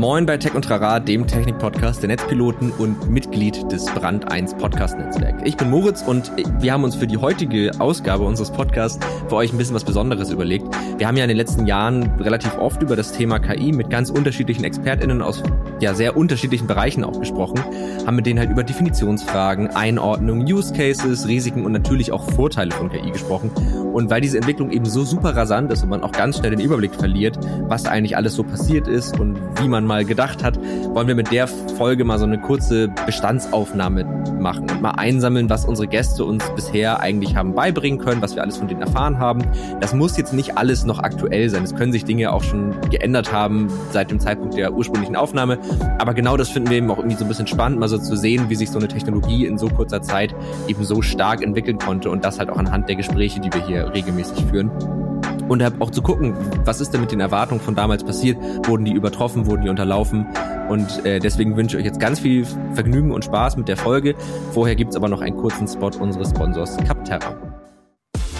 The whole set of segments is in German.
Moin bei Tech und Trara, dem Technik-Podcast der Netzpiloten und Mitglied des Brand 1 Podcast-Netzwerk. Ich bin Moritz und wir haben uns für die heutige Ausgabe unseres Podcasts für euch ein bisschen was Besonderes überlegt. Wir haben ja in den letzten Jahren relativ oft über das Thema KI mit ganz unterschiedlichen ExpertInnen aus ja sehr unterschiedlichen Bereichen auch gesprochen, haben mit denen halt über Definitionsfragen, Einordnung, Use Cases, Risiken und natürlich auch Vorteile von KI gesprochen. Und weil diese Entwicklung eben so super rasant ist und man auch ganz schnell den Überblick verliert, was eigentlich alles so passiert ist und wie man mal gedacht hat, wollen wir mit der Folge mal so eine kurze Bestandsaufnahme machen und mal einsammeln, was unsere Gäste uns bisher eigentlich haben beibringen können, was wir alles von denen erfahren haben. Das muss jetzt nicht alles noch aktuell sein. Es können sich Dinge auch schon geändert haben seit dem Zeitpunkt der ursprünglichen Aufnahme. Aber genau das finden wir eben auch irgendwie so ein bisschen spannend, mal so zu sehen, wie sich so eine Technologie in so kurzer Zeit eben so stark entwickeln konnte und das halt auch anhand der Gespräche, die wir hier regelmäßig führen und auch zu gucken, was ist denn mit den Erwartungen von damals passiert? Wurden die übertroffen, wurden die unterlaufen? Und äh, deswegen wünsche ich euch jetzt ganz viel Vergnügen und Spaß mit der Folge. Vorher gibt's aber noch einen kurzen Spot unseres Sponsors Capterra.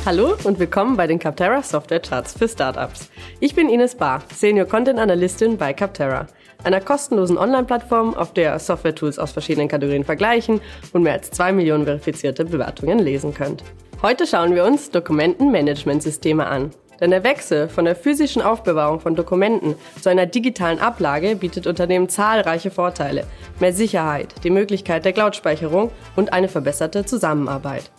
Hallo und willkommen bei den Capterra Software Charts für Startups. Ich bin Ines Barr, Senior Content Analystin bei Capterra, einer kostenlosen Online-Plattform, auf der Software-Tools aus verschiedenen Kategorien vergleichen und mehr als zwei Millionen verifizierte Bewertungen lesen könnt. Heute schauen wir uns Dokumentenmanagementsysteme an. Denn der Wechsel von der physischen Aufbewahrung von Dokumenten zu einer digitalen Ablage bietet Unternehmen zahlreiche Vorteile. Mehr Sicherheit, die Möglichkeit der Cloud-Speicherung und eine verbesserte Zusammenarbeit.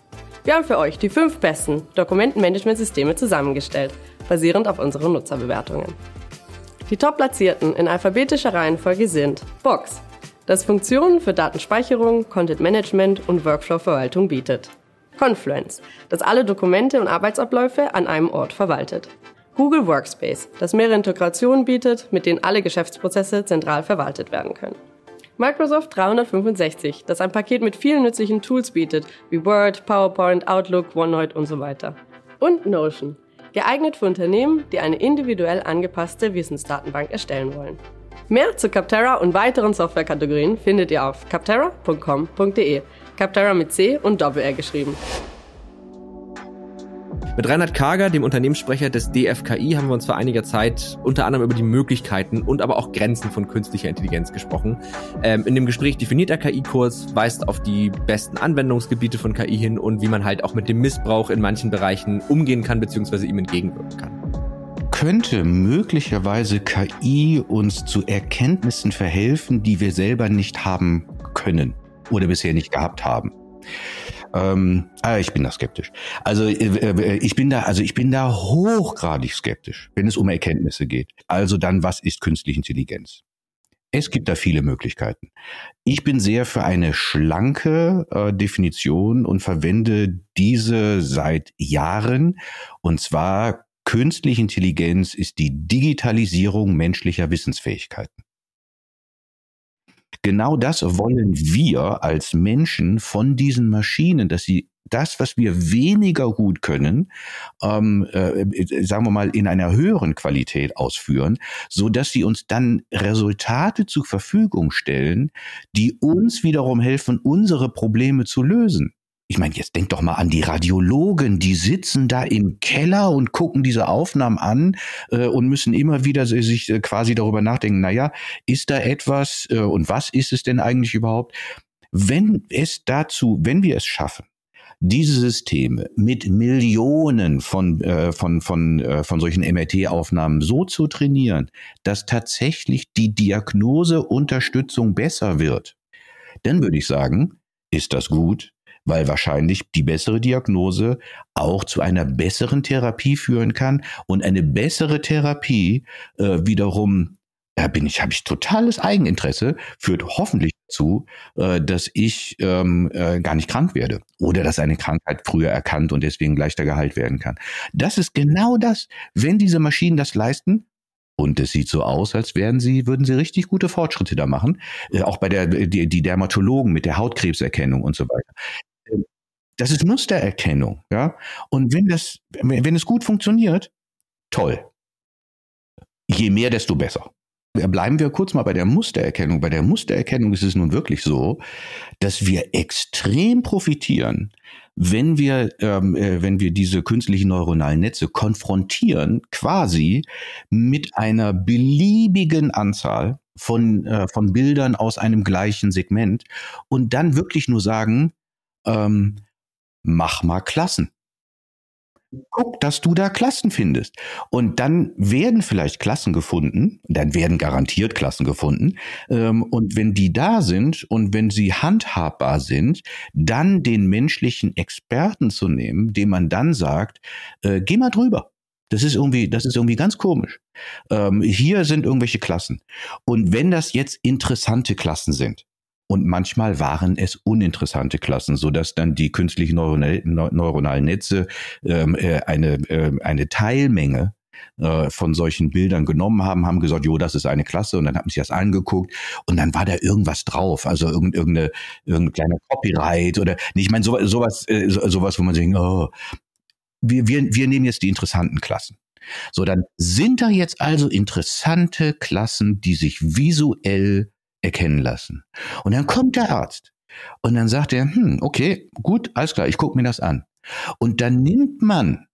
Wir haben für euch die fünf besten Dokumentenmanagementsysteme zusammengestellt, basierend auf unseren Nutzerbewertungen. Die top-platzierten in alphabetischer Reihenfolge sind Box, das Funktionen für Datenspeicherung, Content Management und Workflow-Verwaltung bietet. Confluence, das alle Dokumente und Arbeitsabläufe an einem Ort verwaltet. Google Workspace, das mehrere Integrationen bietet, mit denen alle Geschäftsprozesse zentral verwaltet werden können. Microsoft 365, das ein Paket mit vielen nützlichen Tools bietet, wie Word, PowerPoint, Outlook, OneNote und so weiter. Und Notion, geeignet für Unternehmen, die eine individuell angepasste Wissensdatenbank erstellen wollen. Mehr zu Capterra und weiteren Softwarekategorien findet ihr auf capterra.com.de. Capterra mit C und Doppel-R geschrieben. Mit Reinhard Kager, dem Unternehmenssprecher des DFKI, haben wir uns vor einiger Zeit unter anderem über die Möglichkeiten und aber auch Grenzen von künstlicher Intelligenz gesprochen. Ähm, in dem Gespräch definiert er KI-Kurs, weist auf die besten Anwendungsgebiete von KI hin und wie man halt auch mit dem Missbrauch in manchen Bereichen umgehen kann bzw. ihm entgegenwirken kann könnte möglicherweise KI uns zu Erkenntnissen verhelfen, die wir selber nicht haben können oder bisher nicht gehabt haben. Ähm, ah, ich bin da skeptisch. Also äh, äh, ich bin da, also ich bin da hochgradig skeptisch, wenn es um Erkenntnisse geht. Also dann, was ist künstliche Intelligenz? Es gibt da viele Möglichkeiten. Ich bin sehr für eine schlanke äh, Definition und verwende diese seit Jahren. Und zwar künstliche Intelligenz ist die Digitalisierung menschlicher Wissensfähigkeiten. Genau das wollen wir als Menschen von diesen Maschinen, dass sie das, was wir weniger gut können, ähm, äh, sagen wir mal, in einer höheren Qualität ausführen, so dass sie uns dann Resultate zur Verfügung stellen, die uns wiederum helfen, unsere Probleme zu lösen. Ich meine, jetzt denk doch mal an die Radiologen, die sitzen da im Keller und gucken diese Aufnahmen an äh, und müssen immer wieder sich äh, quasi darüber nachdenken, naja, ist da etwas äh, und was ist es denn eigentlich überhaupt? Wenn es dazu, wenn wir es schaffen, diese Systeme mit Millionen von, äh, von, von, äh, von solchen MRT-Aufnahmen so zu trainieren, dass tatsächlich die Diagnoseunterstützung besser wird, dann würde ich sagen, ist das gut, weil wahrscheinlich die bessere Diagnose auch zu einer besseren Therapie führen kann und eine bessere Therapie äh, wiederum da bin ich, habe ich totales Eigeninteresse, führt hoffentlich dazu, äh, dass ich ähm, äh, gar nicht krank werde oder dass eine Krankheit früher erkannt und deswegen leichter geheilt werden kann. Das ist genau das. Wenn diese Maschinen das leisten, und es sieht so aus, als wären sie, würden sie richtig gute Fortschritte da machen. Äh, auch bei der, die, die Dermatologen mit der Hautkrebserkennung und so weiter. Das ist Mustererkennung, ja. Und wenn das, wenn es gut funktioniert, toll. Je mehr, desto besser. Bleiben wir kurz mal bei der Mustererkennung. Bei der Mustererkennung ist es nun wirklich so, dass wir extrem profitieren, wenn wir, ähm, äh, wenn wir diese künstlichen neuronalen Netze konfrontieren, quasi mit einer beliebigen Anzahl von, äh, von Bildern aus einem gleichen Segment und dann wirklich nur sagen, ähm, mach mal Klassen guck, dass du da Klassen findest. Und dann werden vielleicht Klassen gefunden, dann werden garantiert Klassen gefunden. Ähm, und wenn die da sind und wenn sie handhabbar sind, dann den menschlichen Experten zu nehmen, dem man dann sagt, äh, geh mal drüber. Das ist irgendwie, das ist irgendwie ganz komisch. Ähm, hier sind irgendwelche Klassen. Und wenn das jetzt interessante Klassen sind, und manchmal waren es uninteressante Klassen, so dass dann die künstlichen neuronal, neuronalen Netze ähm, äh, eine, äh, eine Teilmenge äh, von solchen Bildern genommen haben, haben gesagt, jo, das ist eine Klasse und dann haben sie das angeguckt und dann war da irgendwas drauf, also irgendeine, irgendein kleiner Copyright oder, ich meine, so, sowas, äh, sowas, wo man sich, oh, wir, wir, wir nehmen jetzt die interessanten Klassen. So, dann sind da jetzt also interessante Klassen, die sich visuell erkennen lassen. Und dann kommt der Arzt und dann sagt er, hm, okay, gut, alles klar, ich gucke mir das an. Und dann nimmt man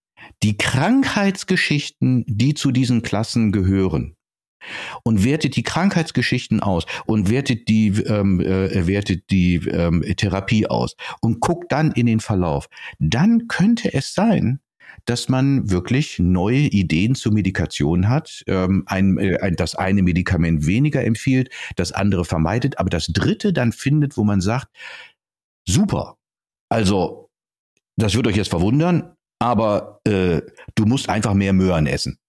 die Krankheitsgeschichten, die zu diesen Klassen gehören, und wertet die Krankheitsgeschichten aus und wertet die, ähm, äh, wertet die ähm, Therapie aus und guckt dann in den Verlauf. Dann könnte es sein, dass man wirklich neue Ideen zur Medikation hat. Ähm, ein, äh, ein, das eine Medikament weniger empfiehlt, das andere vermeidet, aber das dritte dann findet, wo man sagt, super. Also, das wird euch jetzt verwundern, aber äh, du musst einfach mehr Möhren essen.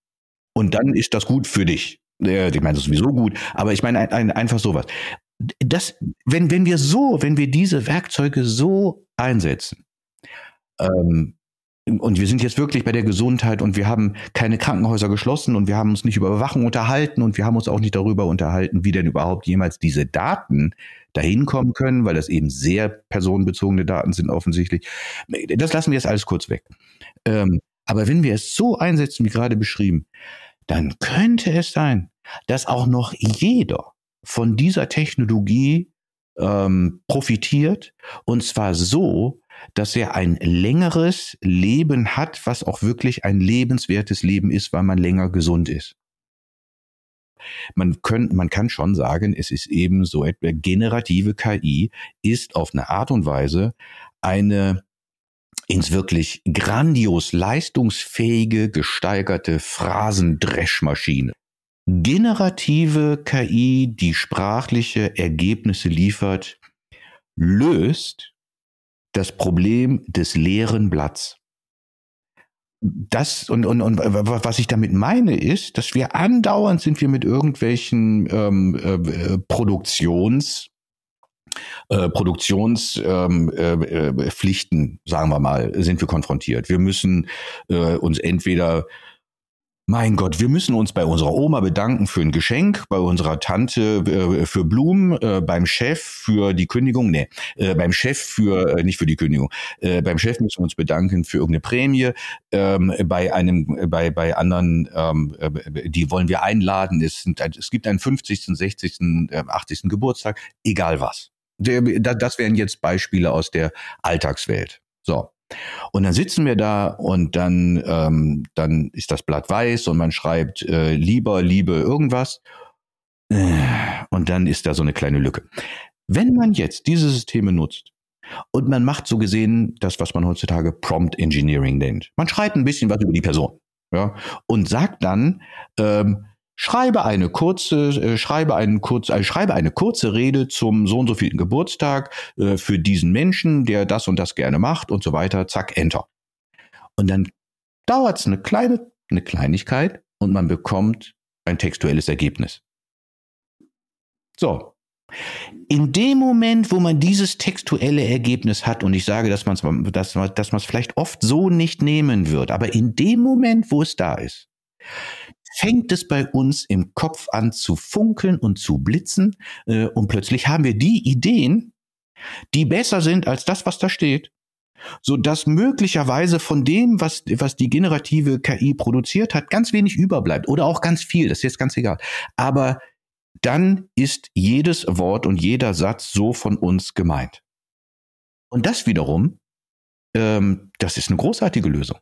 Und dann ist das gut für dich. Äh, ich meine, das ist sowieso gut, aber ich meine ein, ein, einfach sowas. Das, wenn, wenn wir so, wenn wir diese Werkzeuge so einsetzen, ähm, und wir sind jetzt wirklich bei der Gesundheit und wir haben keine Krankenhäuser geschlossen und wir haben uns nicht über Überwachung unterhalten und wir haben uns auch nicht darüber unterhalten, wie denn überhaupt jemals diese Daten dahin kommen können, weil das eben sehr personenbezogene Daten sind offensichtlich. Das lassen wir jetzt alles kurz weg. Ähm, aber wenn wir es so einsetzen, wie gerade beschrieben, dann könnte es sein, dass auch noch jeder von dieser Technologie ähm, profitiert und zwar so, dass er ein längeres Leben hat, was auch wirklich ein lebenswertes Leben ist, weil man länger gesund ist. Man, könnt, man kann schon sagen, es ist eben so etwa generative KI ist auf eine Art und Weise eine ins wirklich grandios leistungsfähige, gesteigerte Phrasendreschmaschine. Generative KI, die sprachliche Ergebnisse liefert, löst das Problem des leeren Blatts. Das und, und, und was ich damit meine ist, dass wir andauernd sind wir mit irgendwelchen ähm, äh, Produktions äh, Produktionspflichten, ähm, äh, sagen wir mal, sind wir konfrontiert. Wir müssen äh, uns entweder mein Gott, wir müssen uns bei unserer Oma bedanken für ein Geschenk, bei unserer Tante äh, für Blumen, äh, beim Chef für die Kündigung, nee, äh, beim Chef für, äh, nicht für die Kündigung, äh, beim Chef müssen wir uns bedanken für irgendeine Prämie, ähm, bei einem, bei, bei anderen, ähm, äh, die wollen wir einladen, es, sind, es gibt einen 50., 60., 80. Geburtstag, egal was. Das wären jetzt Beispiele aus der Alltagswelt. So. Und dann sitzen wir da und dann, ähm, dann ist das Blatt weiß und man schreibt äh, lieber, liebe irgendwas. Äh, und dann ist da so eine kleine Lücke. Wenn man jetzt diese Systeme nutzt und man macht so gesehen das, was man heutzutage Prompt Engineering nennt. Man schreibt ein bisschen was über die Person. Ja, und sagt dann, ähm, schreibe eine kurze, äh, schreibe einen kurz, äh, schreibe eine kurze Rede zum so und so vielen Geburtstag äh, für diesen Menschen, der das und das gerne macht und so weiter. Zack, Enter. Und dann dauert es eine kleine, eine Kleinigkeit und man bekommt ein textuelles Ergebnis. So. In dem Moment, wo man dieses textuelle Ergebnis hat, und ich sage, dass man es dass, dass man's vielleicht oft so nicht nehmen wird, aber in dem Moment, wo es da ist, fängt es bei uns im Kopf an zu funkeln und zu blitzen äh, und plötzlich haben wir die Ideen, die besser sind als das, was da steht, so dass möglicherweise von dem, was, was die generative KI produziert hat, ganz wenig überbleibt oder auch ganz viel, das ist jetzt ganz egal. Aber dann ist jedes Wort und jeder Satz so von uns gemeint. Und das wiederum ähm, das ist eine großartige Lösung.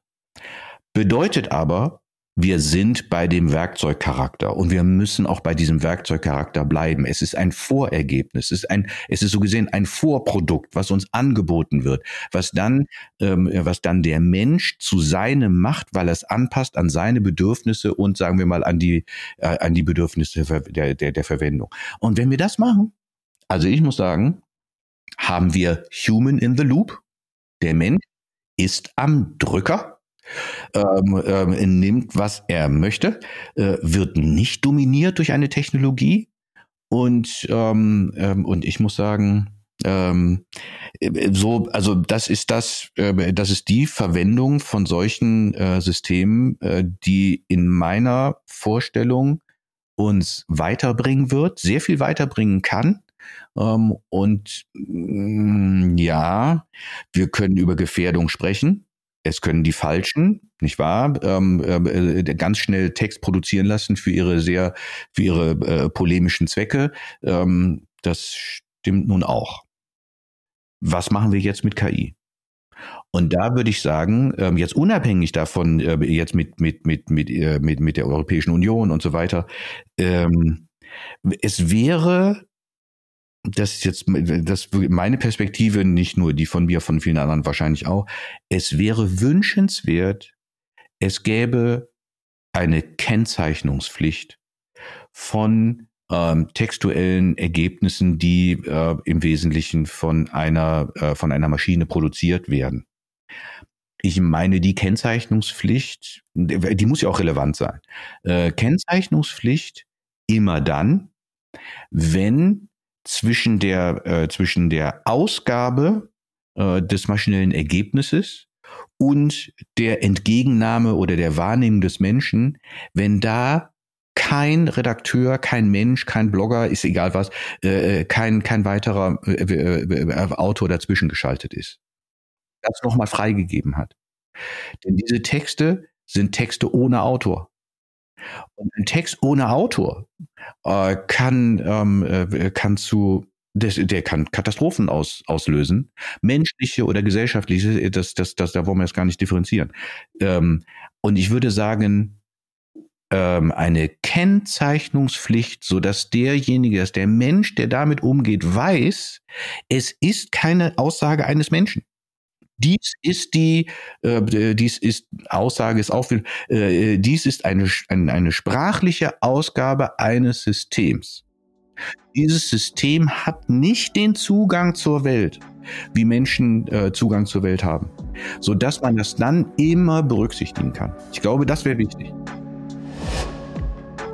Bedeutet aber, wir sind bei dem Werkzeugcharakter und wir müssen auch bei diesem Werkzeugcharakter bleiben. Es ist ein Vorergebnis, es ist ein, es ist so gesehen ein Vorprodukt, was uns angeboten wird, was dann, ähm, was dann der Mensch zu seinem macht, weil er es anpasst an seine Bedürfnisse und sagen wir mal an die, äh, an die Bedürfnisse der, der, der Verwendung. Und wenn wir das machen, also ich muss sagen, haben wir Human in the Loop. Der Mensch ist am Drücker ähm, ähm, nimmt, was er möchte, äh, wird nicht dominiert durch eine Technologie. Und, ähm, ähm, und ich muss sagen, ähm, so, also das ist das, äh, das ist die Verwendung von solchen äh, Systemen, äh, die in meiner Vorstellung uns weiterbringen wird, sehr viel weiterbringen kann. Ähm, und mm, ja, wir können über Gefährdung sprechen. Es können die Falschen, nicht wahr, ähm, äh, ganz schnell Text produzieren lassen für ihre sehr, für ihre äh, polemischen Zwecke. Ähm, das stimmt nun auch. Was machen wir jetzt mit KI? Und da würde ich sagen, ähm, jetzt unabhängig davon, äh, jetzt mit, mit, mit, mit, äh, mit, mit der Europäischen Union und so weiter, ähm, es wäre das ist jetzt das meine Perspektive, nicht nur die von mir, von vielen anderen wahrscheinlich auch. Es wäre wünschenswert, es gäbe eine Kennzeichnungspflicht von ähm, textuellen Ergebnissen, die äh, im Wesentlichen von einer äh, von einer Maschine produziert werden. Ich meine, die Kennzeichnungspflicht, die muss ja auch relevant sein. Äh, Kennzeichnungspflicht immer dann, wenn zwischen der, äh, zwischen der Ausgabe äh, des maschinellen Ergebnisses und der Entgegennahme oder der Wahrnehmung des Menschen, wenn da kein Redakteur, kein Mensch, kein Blogger, ist egal was, äh, äh kein, kein weiterer äh, äh, äh, Autor dazwischen geschaltet ist. Das nochmal freigegeben hat. Denn diese Texte sind Texte ohne Autor. Und ein Text ohne Autor äh, kann, ähm, äh, kann zu der, der kann Katastrophen aus, auslösen, menschliche oder gesellschaftliche, das, das, das, da wollen wir jetzt gar nicht differenzieren. Ähm, und ich würde sagen, ähm, eine Kennzeichnungspflicht, so dass derjenige, dass der Mensch, der damit umgeht, weiß, es ist keine Aussage eines Menschen. Dies ist die, äh, dies ist, Aussage ist auch, äh, dies ist eine, eine, eine sprachliche Ausgabe eines Systems. Dieses System hat nicht den Zugang zur Welt, wie Menschen äh, Zugang zur Welt haben, so dass man das dann immer berücksichtigen kann. Ich glaube, das wäre wichtig.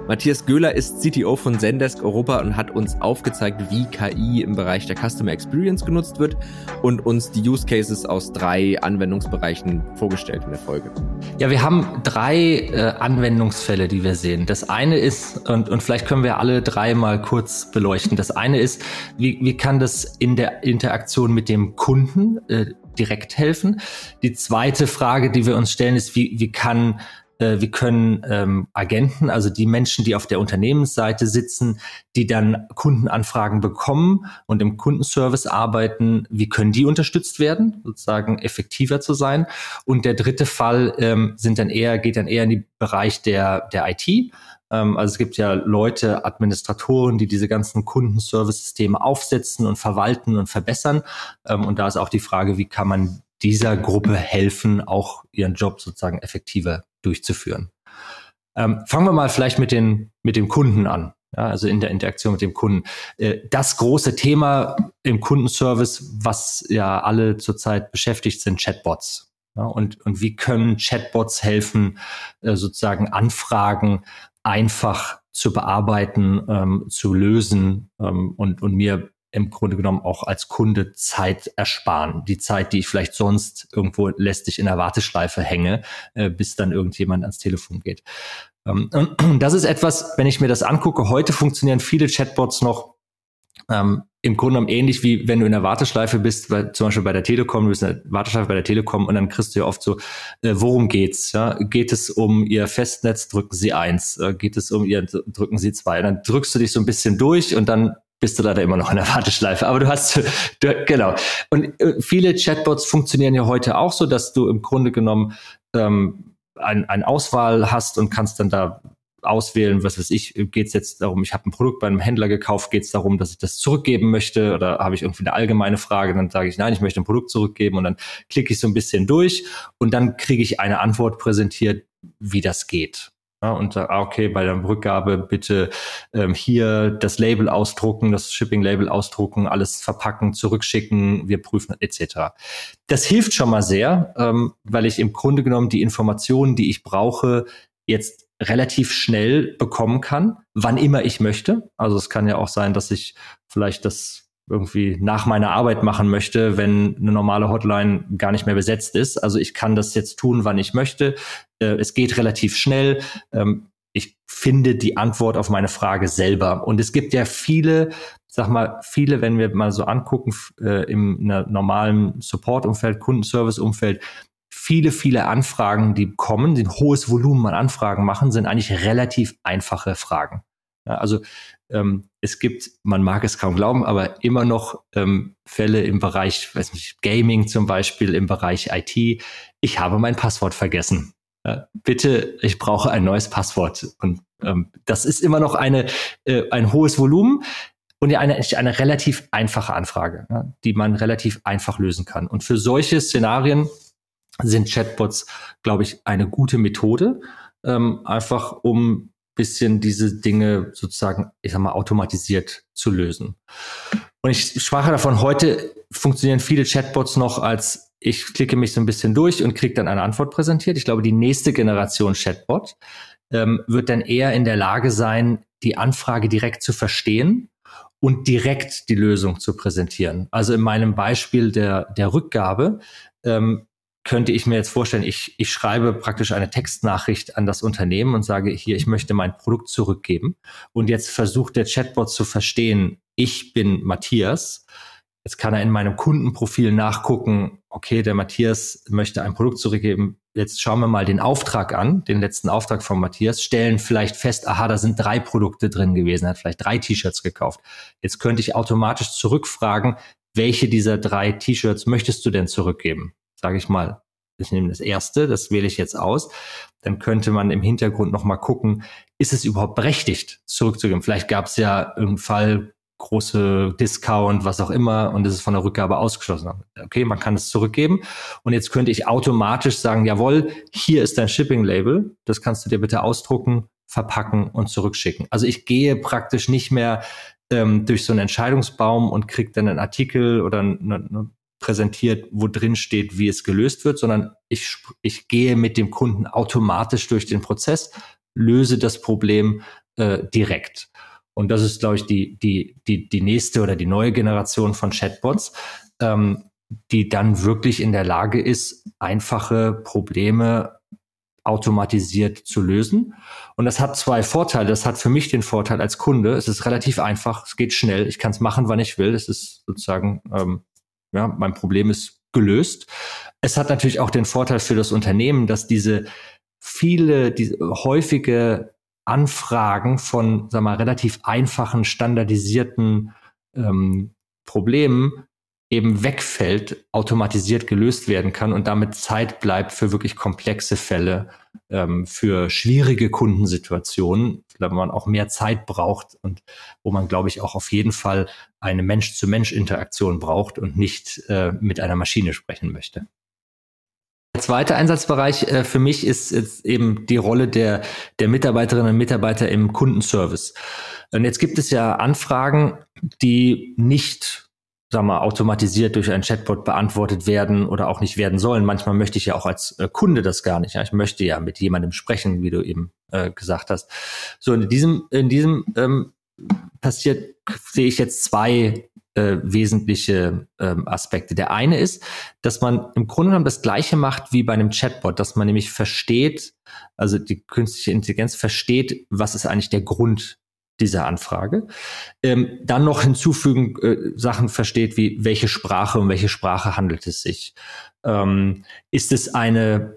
Matthias Göhler ist CTO von Zendesk Europa und hat uns aufgezeigt, wie KI im Bereich der Customer Experience genutzt wird und uns die Use Cases aus drei Anwendungsbereichen vorgestellt in der Folge. Ja, wir haben drei äh, Anwendungsfälle, die wir sehen. Das eine ist, und, und vielleicht können wir alle drei mal kurz beleuchten. Das eine ist, wie, wie kann das in der Interaktion mit dem Kunden äh, direkt helfen? Die zweite Frage, die wir uns stellen, ist, wie, wie kann wir können ähm, Agenten, also die Menschen, die auf der Unternehmensseite sitzen, die dann Kundenanfragen bekommen und im Kundenservice arbeiten, wie können die unterstützt werden, sozusagen effektiver zu sein? Und der dritte Fall ähm, sind dann eher, geht dann eher in den Bereich der, der IT. Ähm, also es gibt ja Leute, Administratoren, die diese ganzen Kundenservice-Systeme aufsetzen und verwalten und verbessern. Ähm, und da ist auch die Frage, wie kann man dieser Gruppe helfen, auch ihren Job sozusagen effektiver durchzuführen. Ähm, fangen wir mal vielleicht mit, den, mit dem Kunden an. Ja, also in der Interaktion mit dem Kunden. Äh, das große Thema im Kundenservice, was ja alle zurzeit beschäftigt, sind Chatbots. Ja, und, und wie können Chatbots helfen, äh, sozusagen Anfragen einfach zu bearbeiten, ähm, zu lösen ähm, und, und mir im Grunde genommen auch als Kunde Zeit ersparen. Die Zeit, die ich vielleicht sonst irgendwo lästig in der Warteschleife hänge, äh, bis dann irgendjemand ans Telefon geht. Ähm, und das ist etwas, wenn ich mir das angucke, heute funktionieren viele Chatbots noch ähm, im Grunde genommen ähnlich wie wenn du in der Warteschleife bist, bei, zum Beispiel bei der Telekom, du bist in der Warteschleife bei der Telekom und dann kriegst du ja oft so, äh, worum geht's? Ja? Geht es um ihr Festnetz, drücken Sie eins, äh, geht es um ihr, drücken Sie zwei. Und dann drückst du dich so ein bisschen durch und dann bist du leider immer noch in der Warteschleife. Aber du hast, du, genau. Und äh, viele Chatbots funktionieren ja heute auch so, dass du im Grunde genommen ähm, ein, ein Auswahl hast und kannst dann da auswählen, was weiß ich, geht es jetzt darum, ich habe ein Produkt bei einem Händler gekauft, geht es darum, dass ich das zurückgeben möchte oder habe ich irgendwie eine allgemeine Frage, dann sage ich, nein, ich möchte ein Produkt zurückgeben und dann klicke ich so ein bisschen durch und dann kriege ich eine Antwort präsentiert, wie das geht. Ja, und sage, okay, bei der Rückgabe bitte ähm, hier das Label ausdrucken, das Shipping-Label ausdrucken, alles verpacken, zurückschicken, wir prüfen etc. Das hilft schon mal sehr, ähm, weil ich im Grunde genommen die Informationen, die ich brauche, jetzt relativ schnell bekommen kann, wann immer ich möchte. Also es kann ja auch sein, dass ich vielleicht das irgendwie nach meiner Arbeit machen möchte, wenn eine normale Hotline gar nicht mehr besetzt ist. Also ich kann das jetzt tun, wann ich möchte. Äh, es geht relativ schnell. Ähm, ich finde die Antwort auf meine Frage selber. Und es gibt ja viele, sag mal, viele, wenn wir mal so angucken, äh, im normalen Support-Umfeld, Kundenservice-Umfeld, viele, viele Anfragen, die kommen, die ein hohes Volumen an Anfragen machen, sind eigentlich relativ einfache Fragen. Also ähm, es gibt, man mag es kaum glauben, aber immer noch ähm, Fälle im Bereich, weiß nicht, Gaming zum Beispiel, im Bereich IT. Ich habe mein Passwort vergessen. Ja, bitte, ich brauche ein neues Passwort. Und ähm, das ist immer noch eine, äh, ein hohes Volumen und eine, eine relativ einfache Anfrage, ja, die man relativ einfach lösen kann. Und für solche Szenarien sind Chatbots, glaube ich, eine gute Methode, ähm, einfach um bisschen diese Dinge sozusagen, ich sag mal, automatisiert zu lösen. Und ich sprach davon, heute funktionieren viele Chatbots noch als ich klicke mich so ein bisschen durch und kriege dann eine Antwort präsentiert. Ich glaube, die nächste Generation Chatbot ähm, wird dann eher in der Lage sein, die Anfrage direkt zu verstehen und direkt die Lösung zu präsentieren. Also in meinem Beispiel der, der Rückgabe ähm, könnte ich mir jetzt vorstellen, ich, ich schreibe praktisch eine Textnachricht an das Unternehmen und sage hier, ich möchte mein Produkt zurückgeben. Und jetzt versucht der Chatbot zu verstehen, ich bin Matthias. Jetzt kann er in meinem Kundenprofil nachgucken, okay, der Matthias möchte ein Produkt zurückgeben. Jetzt schauen wir mal den Auftrag an, den letzten Auftrag von Matthias, stellen vielleicht fest, aha, da sind drei Produkte drin gewesen, er hat vielleicht drei T-Shirts gekauft. Jetzt könnte ich automatisch zurückfragen, welche dieser drei T-Shirts möchtest du denn zurückgeben? Sage ich mal, ich nehme das erste, das wähle ich jetzt aus, dann könnte man im Hintergrund nochmal gucken, ist es überhaupt berechtigt, zurückzugeben? Vielleicht gab es ja einen Fall, große Discount, was auch immer, und es ist von der Rückgabe ausgeschlossen. Okay, man kann es zurückgeben. Und jetzt könnte ich automatisch sagen, jawohl, hier ist dein Shipping-Label, das kannst du dir bitte ausdrucken, verpacken und zurückschicken. Also ich gehe praktisch nicht mehr ähm, durch so einen Entscheidungsbaum und kriege dann einen Artikel oder eine, präsentiert, wo drin steht, wie es gelöst wird, sondern ich, ich gehe mit dem Kunden automatisch durch den Prozess, löse das Problem äh, direkt. Und das ist, glaube ich, die, die, die, die nächste oder die neue Generation von Chatbots, ähm, die dann wirklich in der Lage ist, einfache Probleme automatisiert zu lösen. Und das hat zwei Vorteile. Das hat für mich den Vorteil als Kunde, es ist relativ einfach, es geht schnell, ich kann es machen, wann ich will. Es ist sozusagen ähm, ja, mein Problem ist gelöst. Es hat natürlich auch den Vorteil für das Unternehmen, dass diese viele, diese häufige Anfragen von, sag mal, relativ einfachen, standardisierten ähm, Problemen eben wegfällt, automatisiert gelöst werden kann und damit Zeit bleibt für wirklich komplexe Fälle, ähm, für schwierige Kundensituationen, wo man auch mehr Zeit braucht und wo man, glaube ich, auch auf jeden Fall eine Mensch-zu-Mensch-Interaktion braucht und nicht äh, mit einer Maschine sprechen möchte. Der zweite Einsatzbereich äh, für mich ist, ist eben die Rolle der, der Mitarbeiterinnen und Mitarbeiter im Kundenservice. Und jetzt gibt es ja Anfragen, die nicht sag mal, automatisiert durch ein Chatbot beantwortet werden oder auch nicht werden sollen. Manchmal möchte ich ja auch als äh, Kunde das gar nicht. Ja? Ich möchte ja mit jemandem sprechen, wie du eben äh, gesagt hast. So, in diesem, in diesem ähm, passiert, sehe ich jetzt zwei äh, wesentliche ähm, Aspekte. Der eine ist, dass man im Grunde genommen das Gleiche macht wie bei einem Chatbot, dass man nämlich versteht, also die künstliche Intelligenz versteht, was ist eigentlich der Grund dieser Anfrage. Ähm, dann noch hinzufügen, äh, Sachen versteht, wie welche Sprache, um welche Sprache handelt es sich. Ähm, ist es eine,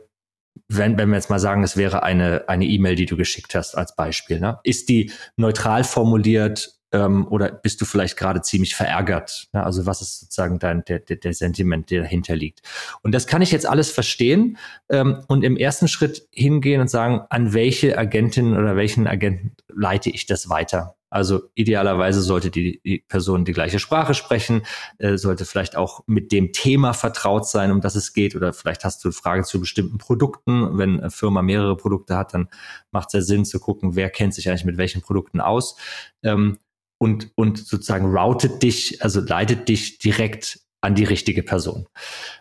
wenn, wenn wir jetzt mal sagen, es wäre eine eine E-Mail, die du geschickt hast als Beispiel, ne? ist die neutral formuliert, ähm, oder bist du vielleicht gerade ziemlich verärgert? Ja, also was ist sozusagen dein, der, der, der Sentiment, der dahinter liegt? Und das kann ich jetzt alles verstehen ähm, und im ersten Schritt hingehen und sagen, an welche Agentin oder welchen Agenten leite ich das weiter? Also idealerweise sollte die, die Person die gleiche Sprache sprechen, äh, sollte vielleicht auch mit dem Thema vertraut sein, um das es geht. Oder vielleicht hast du Fragen zu bestimmten Produkten. Wenn eine Firma mehrere Produkte hat, dann macht es ja Sinn zu gucken, wer kennt sich eigentlich mit welchen Produkten aus. Ähm, und, und sozusagen routet dich, also leitet dich direkt an die richtige Person.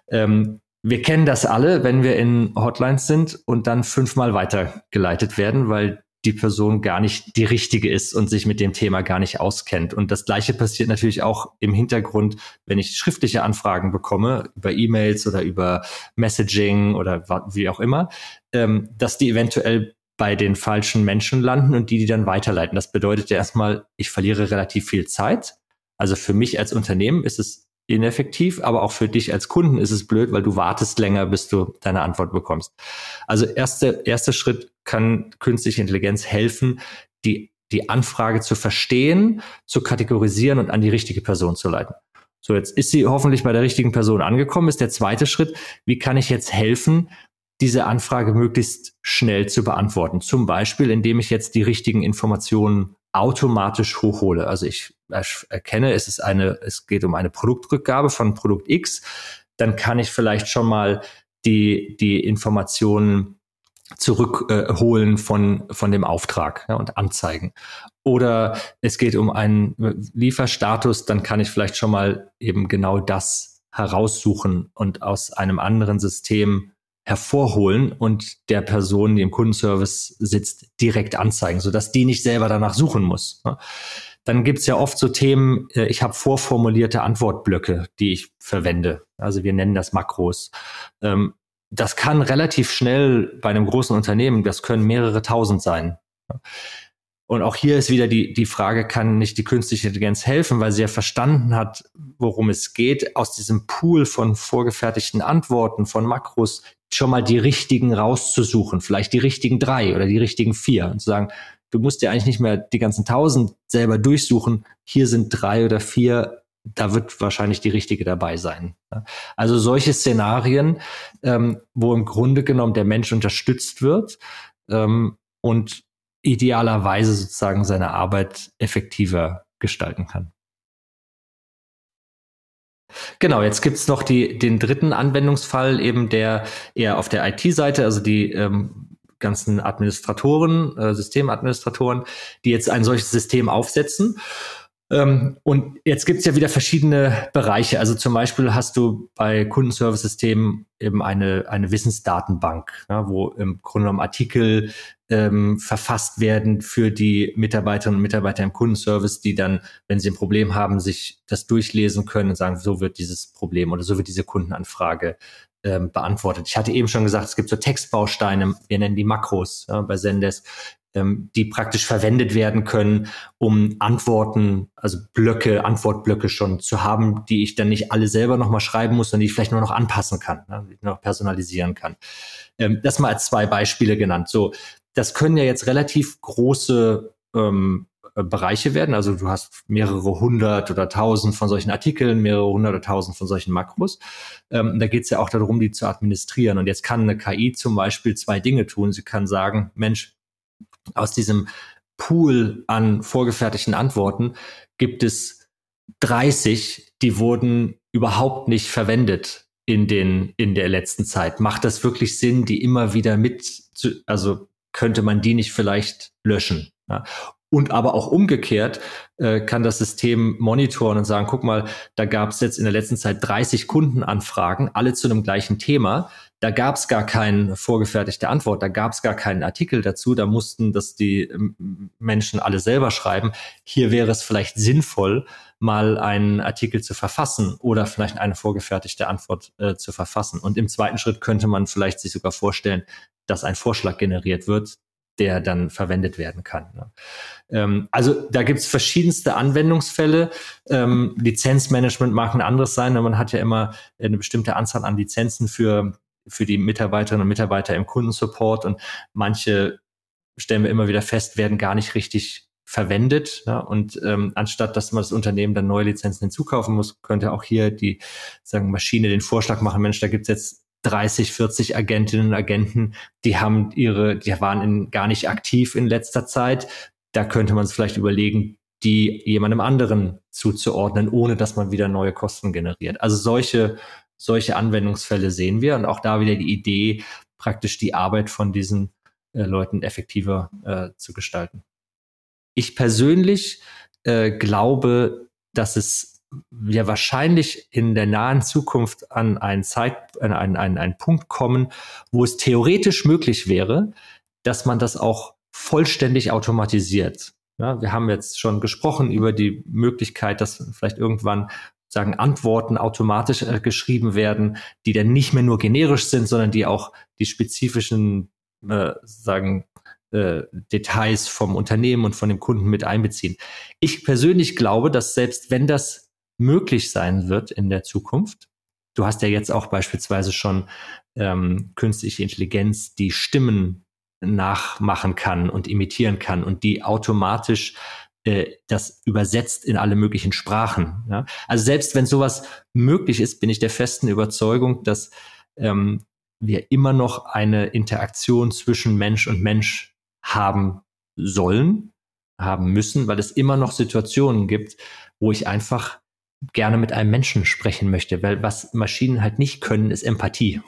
Ähm, wir kennen das alle, wenn wir in Hotlines sind und dann fünfmal weitergeleitet werden, weil die Person gar nicht die richtige ist und sich mit dem Thema gar nicht auskennt. Und das Gleiche passiert natürlich auch im Hintergrund, wenn ich schriftliche Anfragen bekomme, über E-Mails oder über Messaging oder wie auch immer, ähm, dass die eventuell bei den falschen Menschen landen und die die dann weiterleiten. Das bedeutet ja erstmal, ich verliere relativ viel Zeit. Also für mich als Unternehmen ist es ineffektiv, aber auch für dich als Kunden ist es blöd, weil du wartest länger, bis du deine Antwort bekommst. Also erster erster Schritt kann künstliche Intelligenz helfen, die, die Anfrage zu verstehen, zu kategorisieren und an die richtige Person zu leiten. So, jetzt ist sie hoffentlich bei der richtigen Person angekommen, ist der zweite Schritt. Wie kann ich jetzt helfen, diese Anfrage möglichst schnell zu beantworten? Zum Beispiel, indem ich jetzt die richtigen Informationen automatisch hochhole. Also ich erkenne, es ist eine, es geht um eine Produktrückgabe von Produkt X, dann kann ich vielleicht schon mal die, die Informationen zurückholen äh, von, von dem Auftrag ja, und anzeigen. Oder es geht um einen Lieferstatus, dann kann ich vielleicht schon mal eben genau das heraussuchen und aus einem anderen System hervorholen und der Person, die im Kundenservice sitzt, direkt anzeigen, sodass die nicht selber danach suchen muss. Dann gibt's ja oft so Themen, äh, ich habe vorformulierte Antwortblöcke, die ich verwende. Also wir nennen das Makros. Ähm, das kann relativ schnell bei einem großen Unternehmen, das können mehrere tausend sein. Und auch hier ist wieder die, die Frage, kann nicht die künstliche Intelligenz helfen, weil sie ja verstanden hat, worum es geht, aus diesem Pool von vorgefertigten Antworten, von Makros, schon mal die richtigen rauszusuchen, vielleicht die richtigen drei oder die richtigen vier und zu sagen, du musst dir eigentlich nicht mehr die ganzen tausend selber durchsuchen, hier sind drei oder vier da wird wahrscheinlich die richtige dabei sein. Also solche Szenarien, ähm, wo im Grunde genommen der Mensch unterstützt wird ähm, und idealerweise sozusagen seine Arbeit effektiver gestalten kann. Genau, jetzt gibt's noch die, den dritten Anwendungsfall, eben der eher auf der IT-Seite, also die ähm, ganzen Administratoren, äh, Systemadministratoren, die jetzt ein solches System aufsetzen und jetzt gibt es ja wieder verschiedene Bereiche. Also zum Beispiel hast du bei Kundenservice-Systemen eben eine, eine Wissensdatenbank, ja, wo im Grunde genommen Artikel ähm, verfasst werden für die Mitarbeiterinnen und Mitarbeiter im Kundenservice, die dann, wenn sie ein Problem haben, sich das durchlesen können und sagen, so wird dieses Problem oder so wird diese Kundenanfrage ähm, beantwortet. Ich hatte eben schon gesagt, es gibt so Textbausteine, wir nennen die Makros ja, bei Zendesk, ähm, die praktisch verwendet werden können, um Antworten, also Blöcke, Antwortblöcke schon zu haben, die ich dann nicht alle selber nochmal schreiben muss, sondern die ich vielleicht nur noch anpassen kann, ne, noch personalisieren kann. Ähm, das mal als zwei Beispiele genannt. So, das können ja jetzt relativ große ähm, äh, Bereiche werden. Also du hast mehrere hundert oder tausend von solchen Artikeln, mehrere hundert oder tausend von solchen Makros. Ähm, da geht es ja auch darum, die zu administrieren. Und jetzt kann eine KI zum Beispiel zwei Dinge tun. Sie kann sagen, Mensch, aus diesem Pool an vorgefertigten Antworten gibt es 30, die wurden überhaupt nicht verwendet in den, in der letzten Zeit. Macht das wirklich Sinn, die immer wieder mit zu, also könnte man die nicht vielleicht löschen? Ja? Und aber auch umgekehrt äh, kann das System monitoren und sagen, guck mal, da gab es jetzt in der letzten Zeit 30 Kundenanfragen, alle zu einem gleichen Thema. Da gab es gar keine vorgefertigte Antwort, da gab es gar keinen Artikel dazu, da mussten das die ähm, Menschen alle selber schreiben. Hier wäre es vielleicht sinnvoll, mal einen Artikel zu verfassen oder vielleicht eine vorgefertigte Antwort äh, zu verfassen. Und im zweiten Schritt könnte man vielleicht sich sogar vorstellen, dass ein Vorschlag generiert wird, der dann verwendet werden kann. Ne? Ähm, also da gibt es verschiedenste Anwendungsfälle. Ähm, Lizenzmanagement mag ein anderes sein, aber man hat ja immer eine bestimmte Anzahl an Lizenzen für, für die Mitarbeiterinnen und Mitarbeiter im Kundensupport und manche stellen wir immer wieder fest, werden gar nicht richtig verwendet. Ja, und ähm, anstatt dass man das Unternehmen dann neue Lizenzen hinzukaufen muss, könnte auch hier die sagen Maschine den Vorschlag machen, Mensch, da gibt's jetzt 30, 40 Agentinnen und Agenten, die haben ihre, die waren in, gar nicht aktiv in letzter Zeit. Da könnte man es vielleicht überlegen, die jemandem anderen zuzuordnen, ohne dass man wieder neue Kosten generiert. Also solche, solche Anwendungsfälle sehen wir und auch da wieder die Idee, praktisch die Arbeit von diesen äh, Leuten effektiver äh, zu gestalten. Ich persönlich äh, glaube, dass es wir wahrscheinlich in der nahen Zukunft an einen Zeit, an einen, einen, einen Punkt kommen, wo es theoretisch möglich wäre, dass man das auch vollständig automatisiert. Ja, wir haben jetzt schon gesprochen über die Möglichkeit, dass vielleicht irgendwann sagen Antworten automatisch äh, geschrieben werden, die dann nicht mehr nur generisch sind, sondern die auch die spezifischen äh, sagen äh, Details vom Unternehmen und von dem Kunden mit einbeziehen. Ich persönlich glaube, dass selbst wenn das möglich sein wird in der Zukunft, du hast ja jetzt auch beispielsweise schon ähm, künstliche Intelligenz, die Stimmen nachmachen kann und imitieren kann und die automatisch äh, das übersetzt in alle möglichen Sprachen. Ja? Also selbst wenn sowas möglich ist, bin ich der festen Überzeugung, dass ähm, wir immer noch eine Interaktion zwischen Mensch und Mensch haben sollen, haben müssen, weil es immer noch Situationen gibt, wo ich einfach gerne mit einem Menschen sprechen möchte, weil was Maschinen halt nicht können, ist Empathie.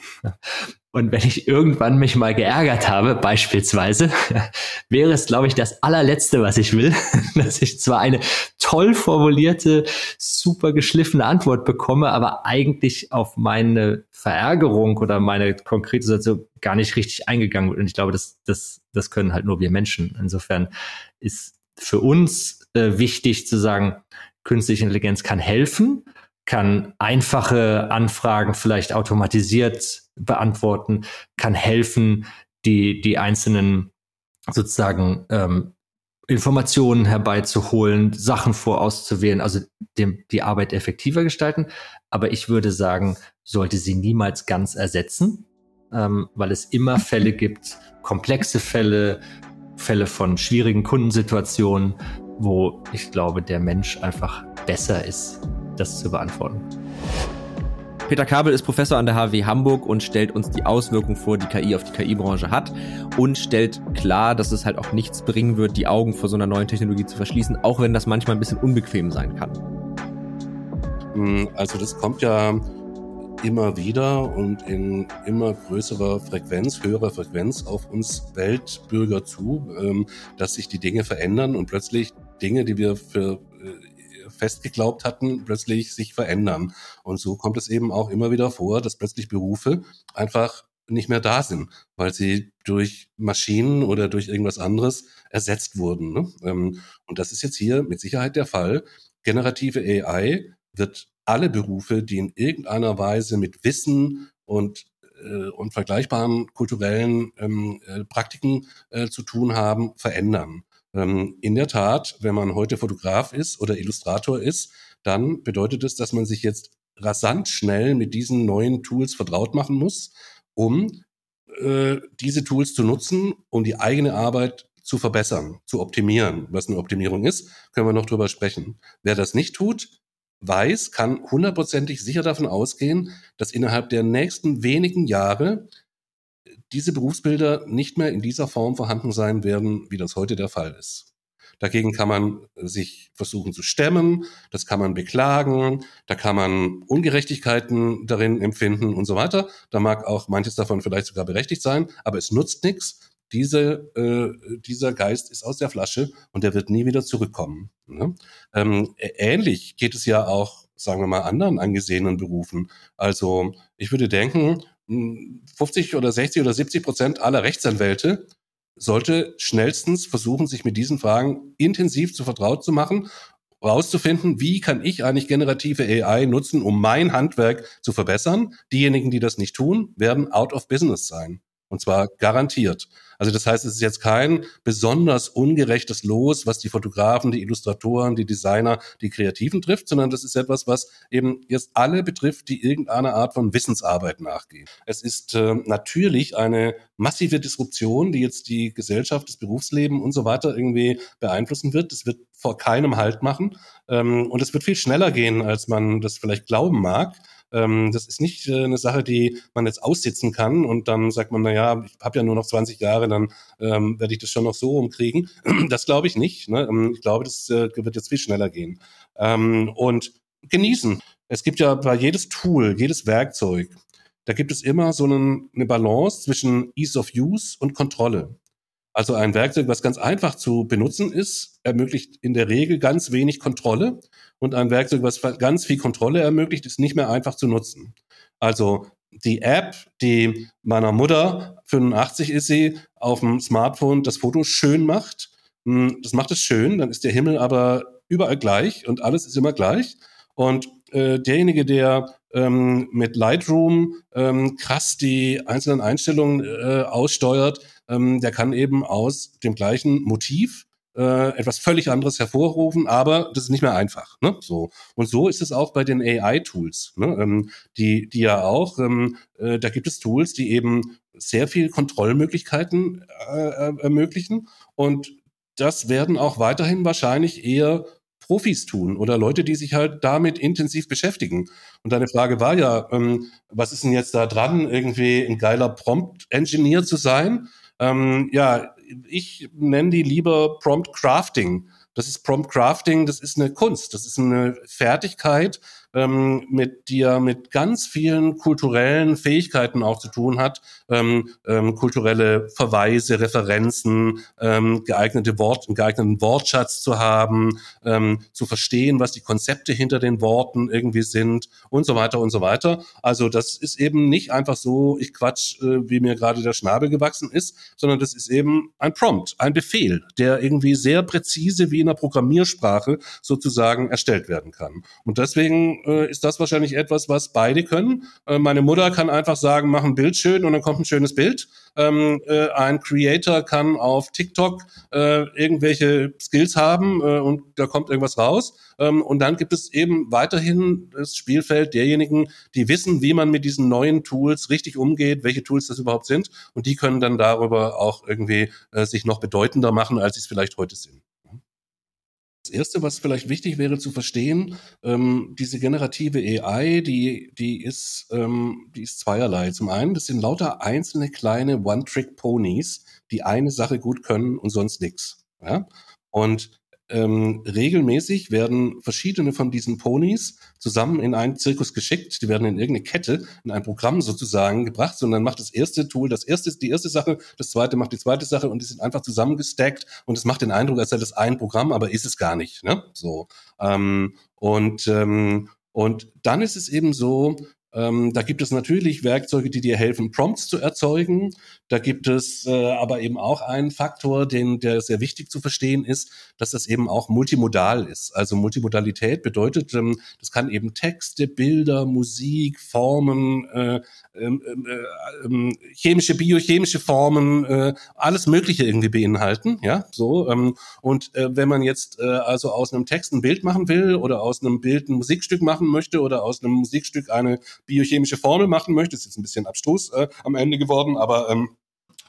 Und wenn ich irgendwann mich mal geärgert habe, beispielsweise, wäre es, glaube ich, das allerletzte, was ich will, dass ich zwar eine toll formulierte, super geschliffene Antwort bekomme, aber eigentlich auf meine Verärgerung oder meine konkrete Situation gar nicht richtig eingegangen wird. Und ich glaube, das, das, das können halt nur wir Menschen. Insofern ist für uns äh, wichtig zu sagen, künstliche Intelligenz kann helfen, kann einfache Anfragen vielleicht automatisiert beantworten, kann helfen, die, die einzelnen sozusagen ähm, Informationen herbeizuholen, Sachen vorauszuwählen, also dem, die Arbeit effektiver gestalten. Aber ich würde sagen, sollte sie niemals ganz ersetzen, ähm, weil es immer Fälle gibt, komplexe Fälle, Fälle von schwierigen Kundensituationen, wo ich glaube, der Mensch einfach besser ist, das zu beantworten. Peter Kabel ist Professor an der HW Hamburg und stellt uns die Auswirkungen vor, die KI auf die KI-Branche hat und stellt klar, dass es halt auch nichts bringen wird, die Augen vor so einer neuen Technologie zu verschließen, auch wenn das manchmal ein bisschen unbequem sein kann. Hm, also das kommt ja immer wieder und in immer größerer Frequenz, höherer Frequenz auf uns Weltbürger zu, ähm, dass sich die Dinge verändern und plötzlich Dinge, die wir für äh, fest geglaubt hatten, plötzlich sich verändern. Und so kommt es eben auch immer wieder vor, dass plötzlich Berufe einfach nicht mehr da sind, weil sie durch Maschinen oder durch irgendwas anderes ersetzt wurden. Ne? Ähm, und das ist jetzt hier mit Sicherheit der Fall. Generative AI wird alle Berufe, die in irgendeiner Weise mit Wissen und äh, und vergleichbaren kulturellen ähm, äh, Praktiken äh, zu tun haben, verändern. Ähm, in der Tat, wenn man heute Fotograf ist oder Illustrator ist, dann bedeutet es, dass man sich jetzt rasant schnell mit diesen neuen Tools vertraut machen muss, um äh, diese Tools zu nutzen, um die eigene Arbeit zu verbessern, zu optimieren. Was eine Optimierung ist, können wir noch drüber sprechen. Wer das nicht tut, weiß, kann hundertprozentig sicher davon ausgehen, dass innerhalb der nächsten wenigen Jahre diese Berufsbilder nicht mehr in dieser Form vorhanden sein werden, wie das heute der Fall ist. Dagegen kann man sich versuchen zu stemmen, das kann man beklagen, da kann man Ungerechtigkeiten darin empfinden und so weiter. Da mag auch manches davon vielleicht sogar berechtigt sein, aber es nutzt nichts. Diese, äh, dieser Geist ist aus der Flasche und der wird nie wieder zurückkommen. Ne? Ähm, ähnlich geht es ja auch, sagen wir mal, anderen angesehenen Berufen. Also ich würde denken, 50 oder 60 oder 70 Prozent aller Rechtsanwälte sollte schnellstens versuchen, sich mit diesen Fragen intensiv zu vertraut zu machen, rauszufinden, wie kann ich eigentlich generative AI nutzen, um mein Handwerk zu verbessern. Diejenigen, die das nicht tun, werden out of business sein. Und zwar garantiert. Also das heißt, es ist jetzt kein besonders ungerechtes Los, was die Fotografen, die Illustratoren, die Designer, die Kreativen trifft, sondern das ist etwas, was eben jetzt alle betrifft, die irgendeine Art von Wissensarbeit nachgehen. Es ist äh, natürlich eine massive Disruption, die jetzt die Gesellschaft, das Berufsleben und so weiter irgendwie beeinflussen wird. Es wird vor keinem Halt machen ähm, und es wird viel schneller gehen, als man das vielleicht glauben mag. Ähm, das ist nicht äh, eine Sache, die man jetzt aussitzen kann und dann sagt man, na ja, ich habe ja nur noch 20 Jahre, dann ähm, werde ich das schon noch so umkriegen. Das glaube ich nicht. Ne? Ähm, ich glaube, das äh, wird jetzt viel schneller gehen. Ähm, und genießen. Es gibt ja bei jedes Tool, jedes Werkzeug, da gibt es immer so einen, eine Balance zwischen Ease of Use und Kontrolle. Also ein Werkzeug, was ganz einfach zu benutzen ist, ermöglicht in der Regel ganz wenig Kontrolle. Und ein Werkzeug, was ganz viel Kontrolle ermöglicht, ist nicht mehr einfach zu nutzen. Also die App, die meiner Mutter, 85 ist sie, auf dem Smartphone das Foto schön macht, hm, das macht es schön, dann ist der Himmel aber überall gleich und alles ist immer gleich. Und äh, derjenige, der ähm, mit Lightroom ähm, krass die einzelnen Einstellungen äh, aussteuert, ähm, der kann eben aus dem gleichen Motiv äh, etwas völlig anderes hervorrufen, aber das ist nicht mehr einfach. Ne? So und so ist es auch bei den AI-Tools, ne? ähm, die die ja auch, ähm, äh, da gibt es Tools, die eben sehr viel Kontrollmöglichkeiten äh, äh ermöglichen und das werden auch weiterhin wahrscheinlich eher Profis tun oder Leute, die sich halt damit intensiv beschäftigen. Und deine Frage war ja, ähm, was ist denn jetzt da dran, irgendwie ein geiler Prompt-Engineer zu sein? Ähm, ja, ich nenne die lieber Prompt Crafting. Das ist Prompt Crafting, das ist eine Kunst, das ist eine Fertigkeit, ähm, mit ja mit ganz vielen kulturellen Fähigkeiten auch zu tun hat, ähm, ähm, kulturelle Verweise, Referenzen, ähm, geeignete Wort, einen geeigneten Wortschatz zu haben, ähm, zu verstehen, was die Konzepte hinter den Worten irgendwie sind und so weiter und so weiter. Also das ist eben nicht einfach so, ich quatsch, äh, wie mir gerade der Schnabel gewachsen ist, sondern das ist eben ein Prompt, ein Befehl, der irgendwie sehr präzise wie in einer Programmiersprache sozusagen erstellt werden kann. Und deswegen äh, ist das wahrscheinlich etwas, was beide können. Äh, meine Mutter kann einfach sagen, mach ein Bild schön und dann kommt ein schönes Bild. Ähm, äh, ein Creator kann auf TikTok äh, irgendwelche Skills haben äh, und da kommt irgendwas raus. Ähm, und dann gibt es eben weiterhin das Spielfeld derjenigen, die wissen, wie man mit diesen neuen Tools richtig umgeht, welche Tools das überhaupt sind. Und die können dann darüber auch irgendwie äh, sich noch bedeutender machen, als sie es vielleicht heute sind. Das Erste, was vielleicht wichtig wäre zu verstehen, ähm, diese generative AI, die, die, ist, ähm, die ist zweierlei. Zum einen, das sind lauter einzelne kleine One-Trick-Ponys, die eine Sache gut können und sonst nichts. Ja? Und ähm, regelmäßig werden verschiedene von diesen Ponys zusammen in einen Zirkus geschickt. Die werden in irgendeine Kette, in ein Programm sozusagen gebracht. Und dann macht das erste Tool das erste, die erste Sache, das zweite macht die zweite Sache und die sind einfach zusammengestackt. Und es macht den Eindruck, als sei das ein Programm, aber ist es gar nicht. Ne? So. Ähm, und, ähm, und dann ist es eben so, ähm, da gibt es natürlich Werkzeuge, die dir helfen, Prompts zu erzeugen. Da gibt es äh, aber eben auch einen Faktor, den, der sehr wichtig zu verstehen ist, dass das eben auch multimodal ist. Also Multimodalität bedeutet, ähm, das kann eben Texte, Bilder, Musik, Formen, äh, ähm, äh, ähm, chemische, biochemische Formen, äh, alles Mögliche irgendwie beinhalten. Ja, so. Ähm, und äh, wenn man jetzt äh, also aus einem Text ein Bild machen will oder aus einem Bild ein Musikstück machen möchte oder aus einem Musikstück eine biochemische Formel machen möchte, ist jetzt ein bisschen abstrus äh, am Ende geworden, aber ähm,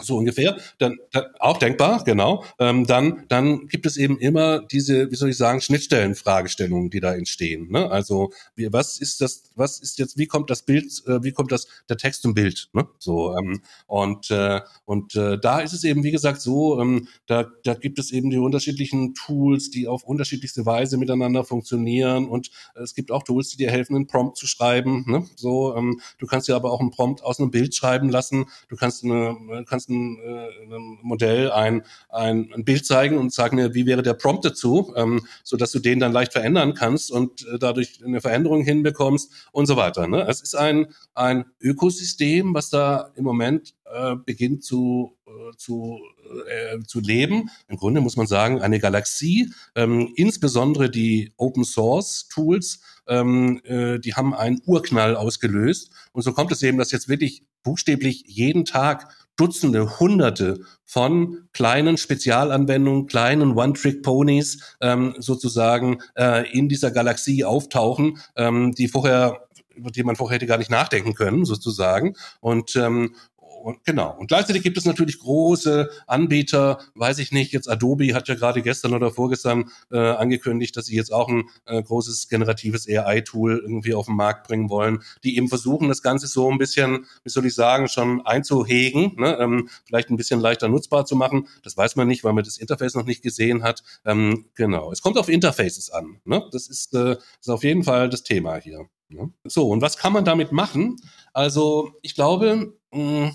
so ungefähr, dann, dann auch denkbar, genau. Ähm, dann, dann gibt es eben immer diese, wie soll ich sagen, Schnittstellenfragestellungen, die da entstehen. Ne? Also wie, was ist das, was ist jetzt, wie kommt das Bild, äh, wie kommt das der Text zum Bild? Ne? So ähm, und äh, und äh, da ist es eben wie gesagt so, ähm, da da gibt es eben die unterschiedlichen Tools, die auf unterschiedlichste Weise miteinander funktionieren und äh, es gibt auch Tools, die dir helfen, einen Prompt zu schreiben. Ne? So, ähm, du kannst dir aber auch einen Prompt aus einem Bild schreiben lassen. Du kannst eine, kannst ein, äh, Modell ein, ein, ein Bild zeigen und sagen mir, wie wäre der Prompt dazu, ähm, so dass du den dann leicht verändern kannst und äh, dadurch eine Veränderung hinbekommst und so weiter. Ne? Es ist ein, ein Ökosystem, was da im Moment äh, beginnt zu zu, äh, zu leben. Im Grunde muss man sagen, eine Galaxie, ähm, insbesondere die Open Source Tools, ähm, äh, die haben einen Urknall ausgelöst. Und so kommt es eben, dass jetzt wirklich buchstäblich jeden Tag Dutzende, Hunderte von kleinen Spezialanwendungen, kleinen One-Trick-Ponies ähm, sozusagen äh, in dieser Galaxie auftauchen, ähm, die vorher über die man vorher hätte gar nicht nachdenken können, sozusagen. Und ähm, und genau. Und gleichzeitig gibt es natürlich große Anbieter, weiß ich nicht, jetzt Adobe hat ja gerade gestern oder vorgestern äh, angekündigt, dass sie jetzt auch ein äh, großes generatives AI-Tool irgendwie auf den Markt bringen wollen, die eben versuchen, das Ganze so ein bisschen, wie soll ich sagen, schon einzuhegen, ne? ähm, vielleicht ein bisschen leichter nutzbar zu machen. Das weiß man nicht, weil man das Interface noch nicht gesehen hat. Ähm, genau. Es kommt auf Interfaces an. Ne? Das ist, äh, ist auf jeden Fall das Thema hier. Ne? So, und was kann man damit machen? Also, ich glaube, mh,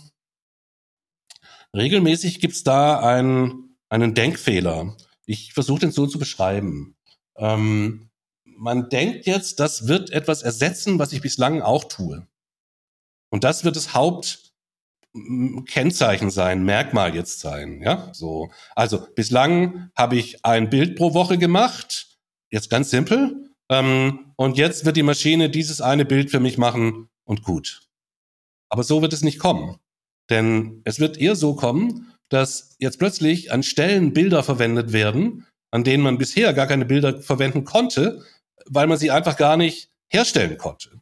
Regelmäßig gibt's da einen, einen Denkfehler. Ich versuche den so zu beschreiben. Ähm, man denkt jetzt, das wird etwas ersetzen, was ich bislang auch tue. Und das wird das Hauptkennzeichen sein, Merkmal jetzt sein. Ja, so. Also bislang habe ich ein Bild pro Woche gemacht. Jetzt ganz simpel. Ähm, und jetzt wird die Maschine dieses eine Bild für mich machen und gut. Aber so wird es nicht kommen. Denn es wird eher so kommen, dass jetzt plötzlich an Stellen Bilder verwendet werden, an denen man bisher gar keine Bilder verwenden konnte, weil man sie einfach gar nicht herstellen konnte.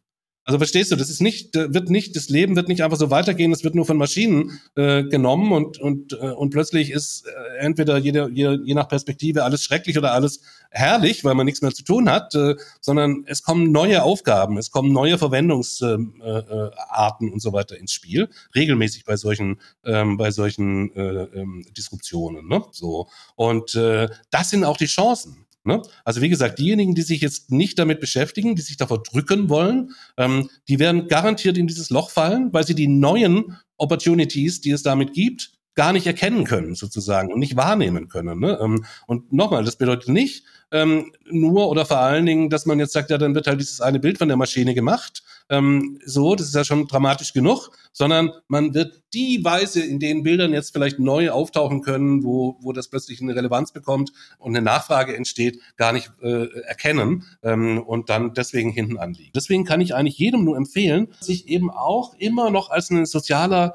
Also verstehst du, das ist nicht, wird nicht, das Leben wird nicht einfach so weitergehen, es wird nur von Maschinen äh, genommen und, und, äh, und plötzlich ist äh, entweder jede, je, je nach Perspektive alles schrecklich oder alles herrlich, weil man nichts mehr zu tun hat, äh, sondern es kommen neue Aufgaben, es kommen neue Verwendungsarten äh, äh, und so weiter ins Spiel, regelmäßig bei solchen, ähm, bei solchen äh, ähm, Disruptionen. Ne? So. Und äh, das sind auch die Chancen. Ne? Also wie gesagt, diejenigen, die sich jetzt nicht damit beschäftigen, die sich davor drücken wollen, ähm, die werden garantiert in dieses Loch fallen, weil sie die neuen Opportunities, die es damit gibt, gar nicht erkennen können sozusagen und nicht wahrnehmen können. Ne? Ähm, und nochmal, das bedeutet nicht ähm, nur oder vor allen Dingen, dass man jetzt sagt, ja, dann wird halt dieses eine Bild von der Maschine gemacht. Ähm, so, das ist ja schon dramatisch genug, sondern man wird die Weise, in denen Bildern jetzt vielleicht neu auftauchen können, wo, wo das plötzlich eine Relevanz bekommt und eine Nachfrage entsteht, gar nicht äh, erkennen ähm, und dann deswegen hinten anliegen. Deswegen kann ich eigentlich jedem nur empfehlen, sich eben auch immer noch als ein sozialer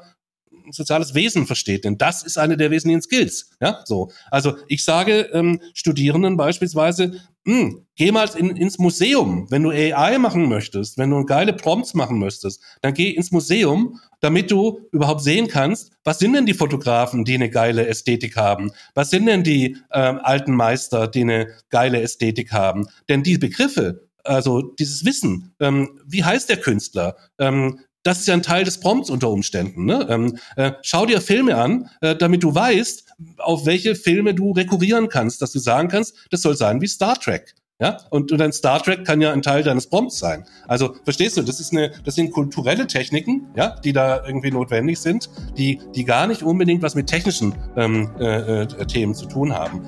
soziales Wesen versteht, denn das ist eine der wesentlichen Skills. Ja, so. Also ich sage ähm, Studierenden beispielsweise, hm, geh mal in, ins Museum, wenn du AI machen möchtest, wenn du geile Prompts machen möchtest, dann geh ins Museum, damit du überhaupt sehen kannst, was sind denn die Fotografen, die eine geile Ästhetik haben? Was sind denn die ähm, alten Meister, die eine geile Ästhetik haben? Denn die Begriffe, also dieses Wissen, ähm, wie heißt der Künstler? Ähm, das ist ja ein Teil des Prompts unter Umständen. Ne? Ähm, äh, schau dir Filme an, äh, damit du weißt, auf welche Filme du rekurrieren kannst, dass du sagen kannst, das soll sein wie Star Trek. Ja, und, und ein Star Trek kann ja ein Teil deines Prompts sein. Also verstehst du, das ist eine, das sind kulturelle Techniken, ja, die da irgendwie notwendig sind, die, die gar nicht unbedingt was mit technischen ähm, äh, äh, Themen zu tun haben.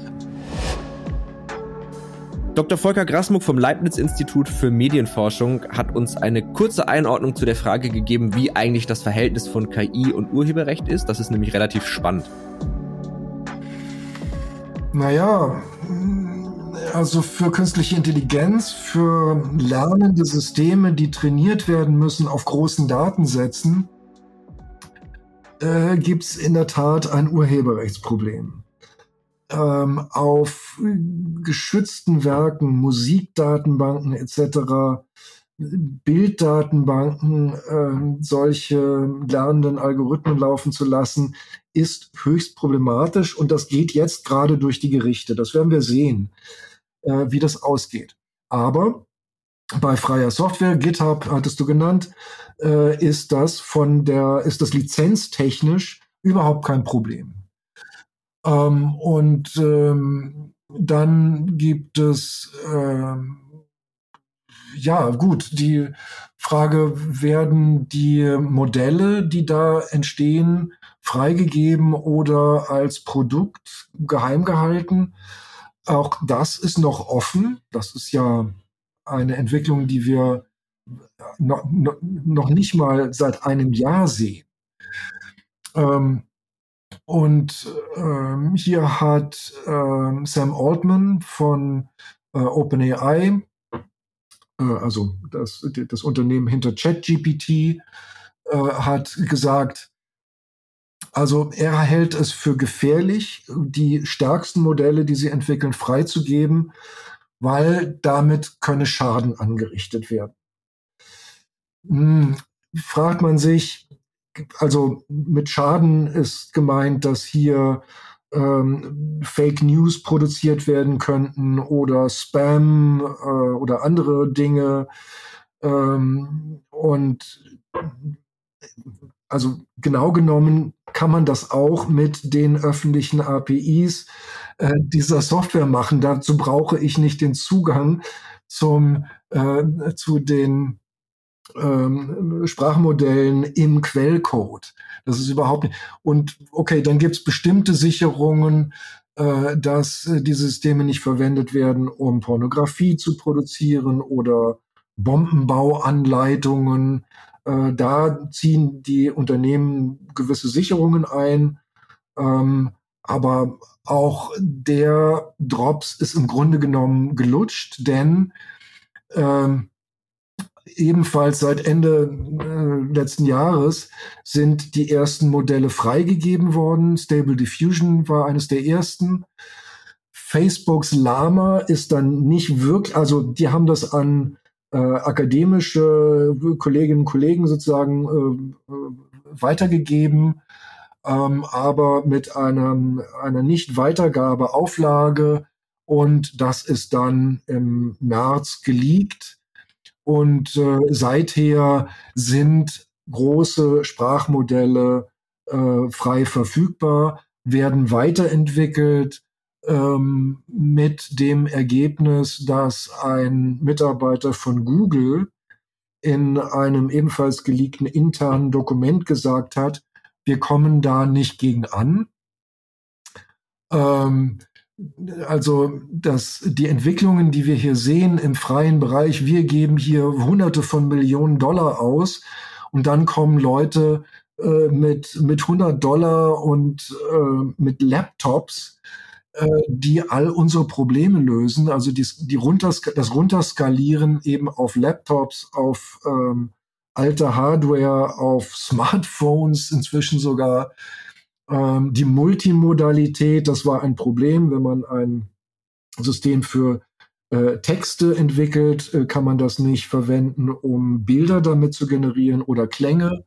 Dr. Volker Grasmuck vom Leibniz-Institut für Medienforschung hat uns eine kurze Einordnung zu der Frage gegeben, wie eigentlich das Verhältnis von KI und Urheberrecht ist. Das ist nämlich relativ spannend. Naja, also für künstliche Intelligenz, für lernende Systeme, die trainiert werden müssen auf großen Datensätzen, äh, gibt es in der Tat ein Urheberrechtsproblem ähm, auf geschützten Werken, Musikdatenbanken etc., Bilddatenbanken, äh, solche lernenden Algorithmen laufen zu lassen, ist höchst problematisch und das geht jetzt gerade durch die Gerichte. Das werden wir sehen, äh, wie das ausgeht. Aber bei freier Software, GitHub hattest du genannt, äh, ist das von der, ist das lizenztechnisch überhaupt kein Problem. Ähm, und ähm, dann gibt es, ähm, ja gut, die Frage, werden die Modelle, die da entstehen, freigegeben oder als Produkt geheim gehalten? Auch das ist noch offen. Das ist ja eine Entwicklung, die wir noch, noch nicht mal seit einem Jahr sehen. Ähm, und ähm, hier hat ähm, Sam Altman von äh, OpenAI, äh, also das, das Unternehmen hinter ChatGPT, äh, hat gesagt, also er hält es für gefährlich, die stärksten Modelle, die sie entwickeln, freizugeben, weil damit könne Schaden angerichtet werden. Hm, fragt man sich, also mit Schaden ist gemeint, dass hier ähm, Fake News produziert werden könnten oder Spam äh, oder andere Dinge. Ähm, und also genau genommen kann man das auch mit den öffentlichen APIs äh, dieser Software machen. Dazu brauche ich nicht den Zugang zum, äh, zu den ähm, Sprachmodellen im Quellcode. Das ist überhaupt nicht. Und okay, dann gibt es bestimmte Sicherungen, äh, dass äh, die Systeme nicht verwendet werden, um Pornografie zu produzieren oder Bombenbauanleitungen. Äh, da ziehen die Unternehmen gewisse Sicherungen ein. Ähm, aber auch der Drops ist im Grunde genommen gelutscht, denn ähm, ebenfalls seit Ende äh, letzten Jahres sind die ersten Modelle freigegeben worden. Stable Diffusion war eines der ersten. Facebooks Lama ist dann nicht wirklich, also die haben das an äh, akademische Kolleginnen und Kollegen sozusagen äh, äh weitergegeben, ähm, aber mit einem, einer Nicht-Weitergabe-Auflage und das ist dann im März geleakt und äh, seither sind große Sprachmodelle äh, frei verfügbar, werden weiterentwickelt ähm, mit dem Ergebnis, dass ein Mitarbeiter von Google in einem ebenfalls geleakten internen Dokument gesagt hat, wir kommen da nicht gegen an. Ähm, also dass die Entwicklungen, die wir hier sehen im freien Bereich, wir geben hier Hunderte von Millionen Dollar aus und dann kommen Leute äh, mit mit 100 Dollar und äh, mit Laptops, äh, die all unsere Probleme lösen. Also die, die runters, das Runterskalieren eben auf Laptops, auf ähm, alte Hardware, auf Smartphones, inzwischen sogar ähm, die Multimodalität, das war ein Problem, wenn man ein System für äh, Texte entwickelt, äh, kann man das nicht verwenden, um Bilder damit zu generieren oder Klänge.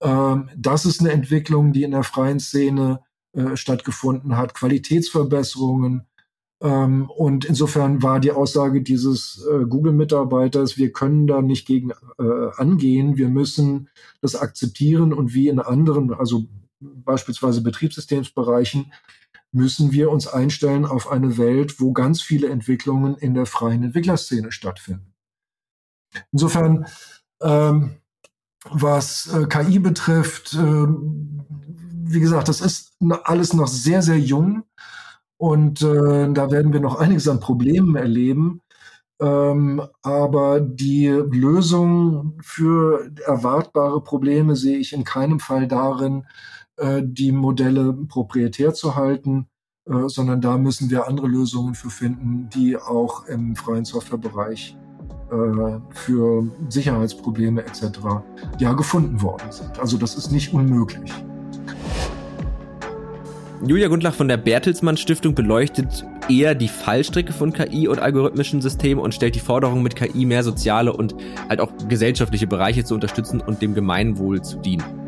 Ähm, das ist eine Entwicklung, die in der freien Szene äh, stattgefunden hat. Qualitätsverbesserungen. Ähm, und insofern war die Aussage dieses äh, Google-Mitarbeiters, wir können da nicht gegen äh, angehen, wir müssen das akzeptieren und wie in anderen, also beispielsweise Betriebssystemsbereichen, müssen wir uns einstellen auf eine Welt, wo ganz viele Entwicklungen in der freien Entwicklerszene stattfinden. Insofern, ähm, was äh, KI betrifft, äh, wie gesagt, das ist alles noch sehr, sehr jung und äh, da werden wir noch einiges an Problemen erleben. Ähm, aber die Lösung für erwartbare Probleme sehe ich in keinem Fall darin, äh, die Modelle proprietär zu halten, äh, sondern da müssen wir andere Lösungen für finden, die auch im freien Softwarebereich äh, für Sicherheitsprobleme etc. ja gefunden worden sind. Also das ist nicht unmöglich. Julia Gundlach von der Bertelsmann Stiftung beleuchtet eher die Fallstrecke von KI und algorithmischen Systemen und stellt die Forderung, mit KI mehr soziale und halt auch gesellschaftliche Bereiche zu unterstützen und dem Gemeinwohl zu dienen.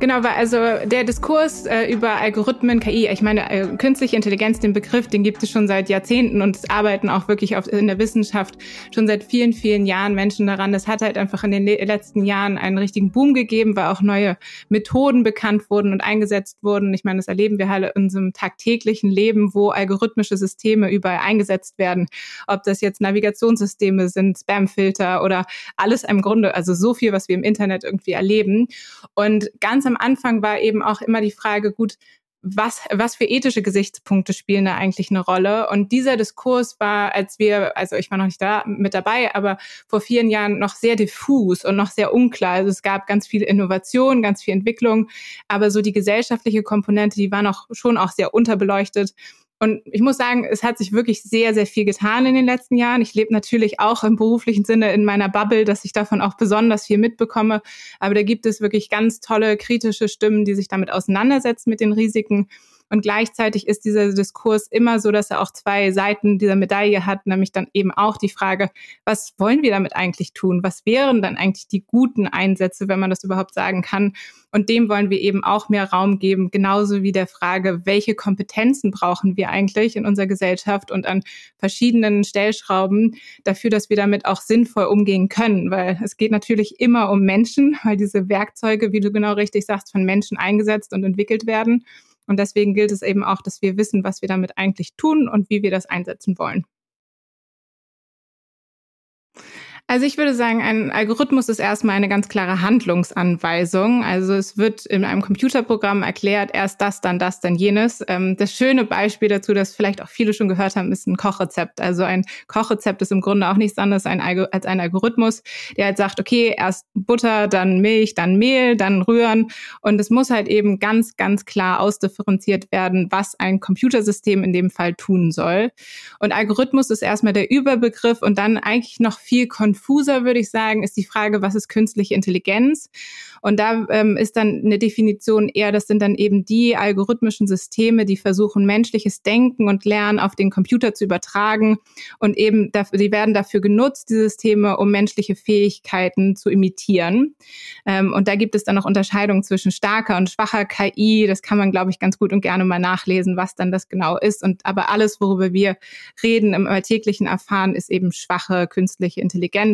Genau, weil also der Diskurs äh, über Algorithmen, KI, ich meine, äh, künstliche Intelligenz, den Begriff, den gibt es schon seit Jahrzehnten und es arbeiten auch wirklich auf, in der Wissenschaft schon seit vielen, vielen Jahren Menschen daran. Das hat halt einfach in den letzten Jahren einen richtigen Boom gegeben, weil auch neue Methoden bekannt wurden und eingesetzt wurden. Ich meine, das erleben wir halt in unserem tagtäglichen Leben, wo algorithmische Systeme überall eingesetzt werden. Ob das jetzt Navigationssysteme sind, Spamfilter oder alles im Grunde, also so viel, was wir im Internet irgendwie erleben. Und ganz am Anfang war eben auch immer die Frage, gut, was, was für ethische Gesichtspunkte spielen da eigentlich eine Rolle? Und dieser Diskurs war, als wir, also ich war noch nicht da mit dabei, aber vor vielen Jahren noch sehr diffus und noch sehr unklar. Also es gab ganz viel Innovation, ganz viel Entwicklung, aber so die gesellschaftliche Komponente, die war noch schon auch sehr unterbeleuchtet. Und ich muss sagen, es hat sich wirklich sehr, sehr viel getan in den letzten Jahren. Ich lebe natürlich auch im beruflichen Sinne in meiner Bubble, dass ich davon auch besonders viel mitbekomme. Aber da gibt es wirklich ganz tolle kritische Stimmen, die sich damit auseinandersetzen mit den Risiken. Und gleichzeitig ist dieser Diskurs immer so, dass er auch zwei Seiten dieser Medaille hat, nämlich dann eben auch die Frage, was wollen wir damit eigentlich tun? Was wären dann eigentlich die guten Einsätze, wenn man das überhaupt sagen kann? Und dem wollen wir eben auch mehr Raum geben, genauso wie der Frage, welche Kompetenzen brauchen wir eigentlich in unserer Gesellschaft und an verschiedenen Stellschrauben dafür, dass wir damit auch sinnvoll umgehen können. Weil es geht natürlich immer um Menschen, weil diese Werkzeuge, wie du genau richtig sagst, von Menschen eingesetzt und entwickelt werden. Und deswegen gilt es eben auch, dass wir wissen, was wir damit eigentlich tun und wie wir das einsetzen wollen. Also ich würde sagen, ein Algorithmus ist erstmal eine ganz klare Handlungsanweisung. Also es wird in einem Computerprogramm erklärt, erst das, dann das, dann jenes. Ähm, das schöne Beispiel dazu, das vielleicht auch viele schon gehört haben, ist ein Kochrezept. Also ein Kochrezept ist im Grunde auch nichts anderes als ein Algorithmus, der halt sagt, okay, erst Butter, dann Milch, dann Mehl, dann rühren. Und es muss halt eben ganz, ganz klar ausdifferenziert werden, was ein Computersystem in dem Fall tun soll. Und Algorithmus ist erstmal der Überbegriff und dann eigentlich noch viel konfuser konfuser, würde ich sagen, ist die Frage, was ist künstliche Intelligenz? Und da ähm, ist dann eine Definition eher, das sind dann eben die algorithmischen Systeme, die versuchen, menschliches Denken und Lernen auf den Computer zu übertragen. Und eben, dafür, die werden dafür genutzt, die Systeme, um menschliche Fähigkeiten zu imitieren. Ähm, und da gibt es dann noch Unterscheidungen zwischen starker und schwacher KI. Das kann man, glaube ich, ganz gut und gerne mal nachlesen, was dann das genau ist. Und aber alles, worüber wir reden im alltäglichen Erfahren, ist eben schwache künstliche Intelligenz.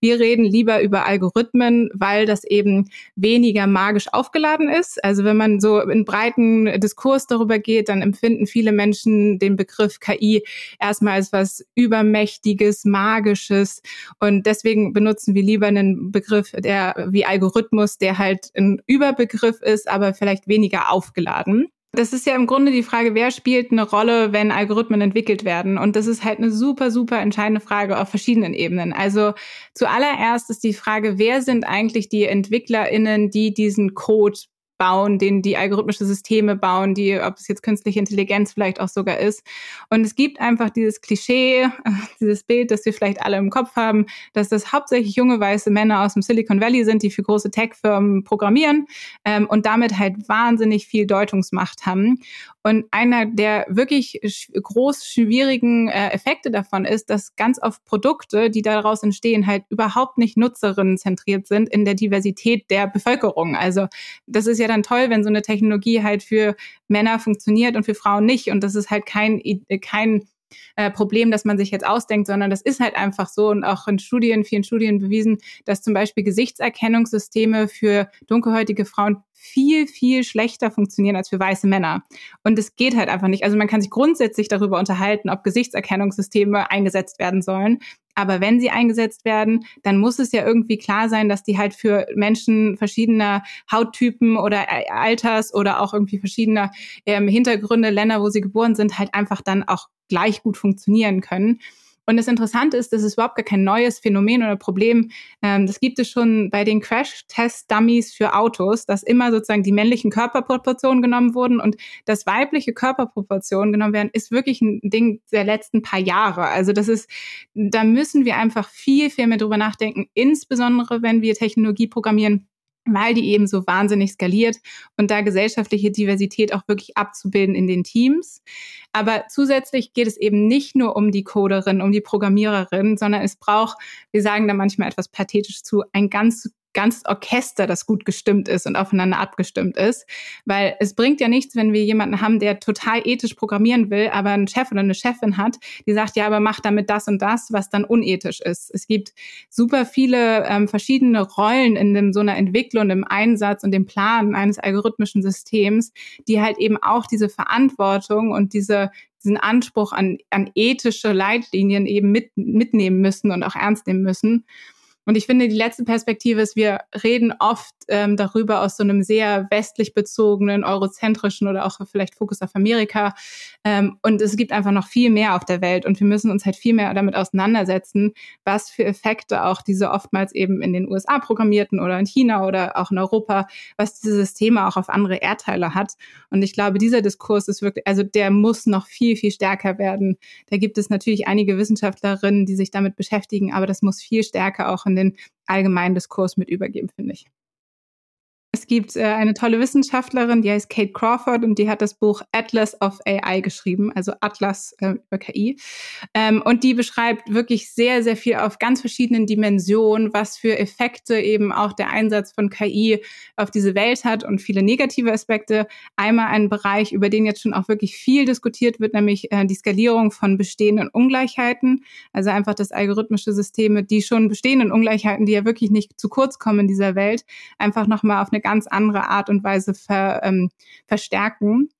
Wir reden lieber über Algorithmen, weil das eben weniger magisch aufgeladen ist. Also wenn man so in breiten Diskurs darüber geht, dann empfinden viele Menschen den Begriff KI erstmal als was Übermächtiges, Magisches. Und deswegen benutzen wir lieber einen Begriff, der wie Algorithmus, der halt ein Überbegriff ist, aber vielleicht weniger aufgeladen. Das ist ja im Grunde die Frage, wer spielt eine Rolle, wenn Algorithmen entwickelt werden? Und das ist halt eine super, super entscheidende Frage auf verschiedenen Ebenen. Also zuallererst ist die Frage, wer sind eigentlich die EntwicklerInnen, die diesen Code bauen, den die algorithmische Systeme bauen, die, ob es jetzt künstliche Intelligenz vielleicht auch sogar ist. Und es gibt einfach dieses Klischee, dieses Bild, das wir vielleicht alle im Kopf haben, dass das hauptsächlich junge weiße Männer aus dem Silicon Valley sind, die für große Tech-Firmen programmieren ähm, und damit halt wahnsinnig viel Deutungsmacht haben. Und einer der wirklich groß schwierigen äh, Effekte davon ist, dass ganz oft Produkte, die daraus entstehen, halt überhaupt nicht nutzerinnenzentriert sind in der Diversität der Bevölkerung. Also das ist ja dann toll, wenn so eine Technologie halt für Männer funktioniert und für Frauen nicht. Und das ist halt kein, kein äh, Problem, das man sich jetzt ausdenkt, sondern das ist halt einfach so und auch in Studien, vielen Studien bewiesen, dass zum Beispiel Gesichtserkennungssysteme für dunkelhäutige Frauen viel, viel schlechter funktionieren als für weiße Männer. Und es geht halt einfach nicht. Also man kann sich grundsätzlich darüber unterhalten, ob Gesichtserkennungssysteme eingesetzt werden sollen. Aber wenn sie eingesetzt werden, dann muss es ja irgendwie klar sein, dass die halt für Menschen verschiedener Hauttypen oder Alters oder auch irgendwie verschiedener ähm, Hintergründe, Länder, wo sie geboren sind, halt einfach dann auch gleich gut funktionieren können. Und das Interessante ist, das ist überhaupt gar kein neues Phänomen oder Problem. Ähm, das gibt es schon bei den Crash-Test-Dummies für Autos, dass immer sozusagen die männlichen Körperproportionen genommen wurden und das weibliche Körperproportionen genommen werden, ist wirklich ein Ding der letzten paar Jahre. Also das ist, da müssen wir einfach viel, viel mehr drüber nachdenken, insbesondere wenn wir Technologie programmieren weil die eben so wahnsinnig skaliert und da gesellschaftliche Diversität auch wirklich abzubilden in den Teams. Aber zusätzlich geht es eben nicht nur um die Coderin, um die Programmiererin, sondern es braucht, wir sagen da manchmal etwas pathetisch zu, ein ganz ganz Orchester, das gut gestimmt ist und aufeinander abgestimmt ist. Weil es bringt ja nichts, wenn wir jemanden haben, der total ethisch programmieren will, aber einen Chef oder eine Chefin hat, die sagt, ja, aber mach damit das und das, was dann unethisch ist. Es gibt super viele ähm, verschiedene Rollen in dem, so einer Entwicklung, im Einsatz und dem Plan eines algorithmischen Systems, die halt eben auch diese Verantwortung und diese, diesen Anspruch an, an ethische Leitlinien eben mit, mitnehmen müssen und auch ernst nehmen müssen. Und ich finde, die letzte Perspektive ist, wir reden oft ähm, darüber aus so einem sehr westlich bezogenen, eurozentrischen oder auch vielleicht Fokus auf Amerika. Ähm, und es gibt einfach noch viel mehr auf der Welt und wir müssen uns halt viel mehr damit auseinandersetzen, was für Effekte auch diese oftmals eben in den USA programmierten oder in China oder auch in Europa, was dieses Thema auch auf andere Erdteile hat. Und ich glaube, dieser Diskurs ist wirklich, also der muss noch viel, viel stärker werden. Da gibt es natürlich einige Wissenschaftlerinnen, die sich damit beschäftigen, aber das muss viel stärker auch in in den allgemeinen Diskurs mit übergeben, finde ich. Gibt äh, eine tolle Wissenschaftlerin, die heißt Kate Crawford und die hat das Buch Atlas of AI geschrieben, also Atlas äh, über KI. Ähm, und die beschreibt wirklich sehr, sehr viel auf ganz verschiedenen Dimensionen, was für Effekte eben auch der Einsatz von KI auf diese Welt hat und viele negative Aspekte. Einmal ein Bereich, über den jetzt schon auch wirklich viel diskutiert wird, nämlich äh, die Skalierung von bestehenden Ungleichheiten. Also einfach das algorithmische Systeme, die schon bestehenden Ungleichheiten, die ja wirklich nicht zu kurz kommen in dieser Welt, einfach nochmal auf eine ganz andere Art und Weise ver, ähm, verstärken.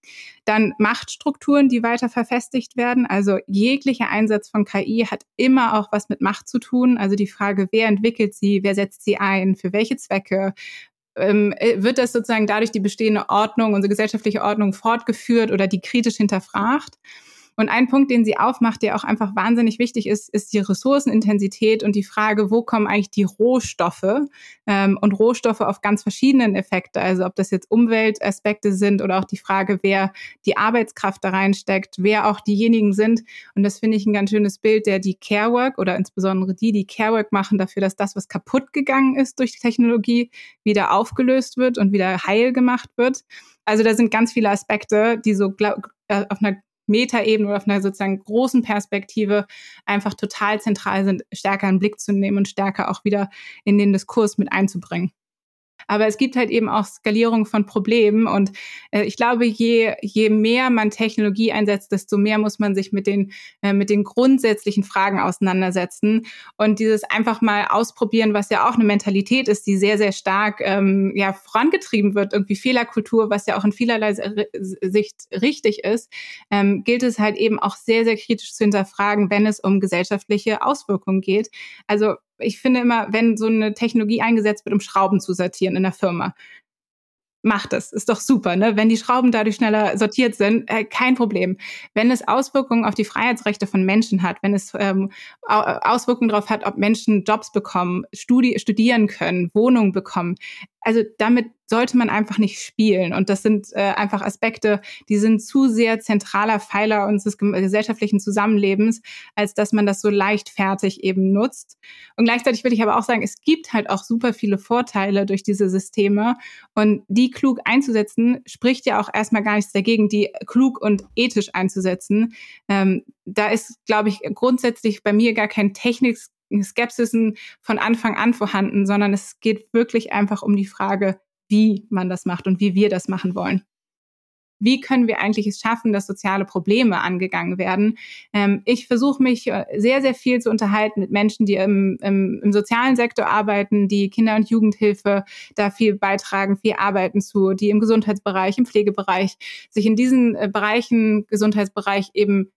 Dann Machtstrukturen, die weiter verfestigt werden. Also jeglicher Einsatz von KI hat immer auch was mit Macht zu tun. Also die Frage, wer entwickelt sie, wer setzt sie ein, für welche Zwecke, ähm, äh, wird das sozusagen dadurch die bestehende Ordnung, unsere gesellschaftliche Ordnung fortgeführt oder die kritisch hinterfragt? Und ein Punkt, den sie aufmacht, der auch einfach wahnsinnig wichtig ist, ist die Ressourcenintensität und die Frage, wo kommen eigentlich die Rohstoffe ähm, und Rohstoffe auf ganz verschiedenen Effekte. Also ob das jetzt Umweltaspekte sind oder auch die Frage, wer die Arbeitskraft da reinsteckt, wer auch diejenigen sind. Und das finde ich ein ganz schönes Bild, der die Carework oder insbesondere die, die Carework machen dafür, dass das, was kaputt gegangen ist durch die Technologie, wieder aufgelöst wird und wieder heil gemacht wird. Also da sind ganz viele Aspekte, die so glaub, äh, auf einer Metaebene oder auf einer sozusagen großen Perspektive einfach total zentral sind, stärker in den Blick zu nehmen und stärker auch wieder in den Diskurs mit einzubringen. Aber es gibt halt eben auch Skalierung von Problemen. Und äh, ich glaube, je, je mehr man Technologie einsetzt, desto mehr muss man sich mit den, äh, mit den grundsätzlichen Fragen auseinandersetzen. Und dieses einfach mal ausprobieren, was ja auch eine Mentalität ist, die sehr, sehr stark ähm, ja, vorangetrieben wird, irgendwie Fehlerkultur, was ja auch in vielerlei Sicht richtig ist, ähm, gilt es halt eben auch sehr, sehr kritisch zu hinterfragen, wenn es um gesellschaftliche Auswirkungen geht. Also ich finde immer, wenn so eine Technologie eingesetzt wird, um Schrauben zu sortieren in der Firma, macht es. Ist doch super, ne? Wenn die Schrauben dadurch schneller sortiert sind, äh, kein Problem. Wenn es Auswirkungen auf die Freiheitsrechte von Menschen hat, wenn es ähm, Auswirkungen darauf hat, ob Menschen Jobs bekommen, Studi studieren können, Wohnungen bekommen, also damit sollte man einfach nicht spielen. Und das sind äh, einfach Aspekte, die sind zu sehr zentraler Pfeiler unseres gesellschaftlichen Zusammenlebens, als dass man das so leichtfertig eben nutzt. Und gleichzeitig will ich aber auch sagen, es gibt halt auch super viele Vorteile durch diese Systeme. Und die klug einzusetzen, spricht ja auch erstmal gar nichts dagegen, die klug und ethisch einzusetzen. Ähm, da ist, glaube ich, grundsätzlich bei mir gar kein Technik Skepsisen von Anfang an vorhanden, sondern es geht wirklich einfach um die Frage, wie man das macht und wie wir das machen wollen. Wie können wir eigentlich es schaffen, dass soziale Probleme angegangen werden? Ähm, ich versuche mich äh, sehr, sehr viel zu unterhalten mit Menschen, die im, im, im sozialen Sektor arbeiten, die Kinder- und Jugendhilfe da viel beitragen, viel arbeiten zu, die im Gesundheitsbereich, im Pflegebereich, sich in diesen äh, Bereichen, Gesundheitsbereich eben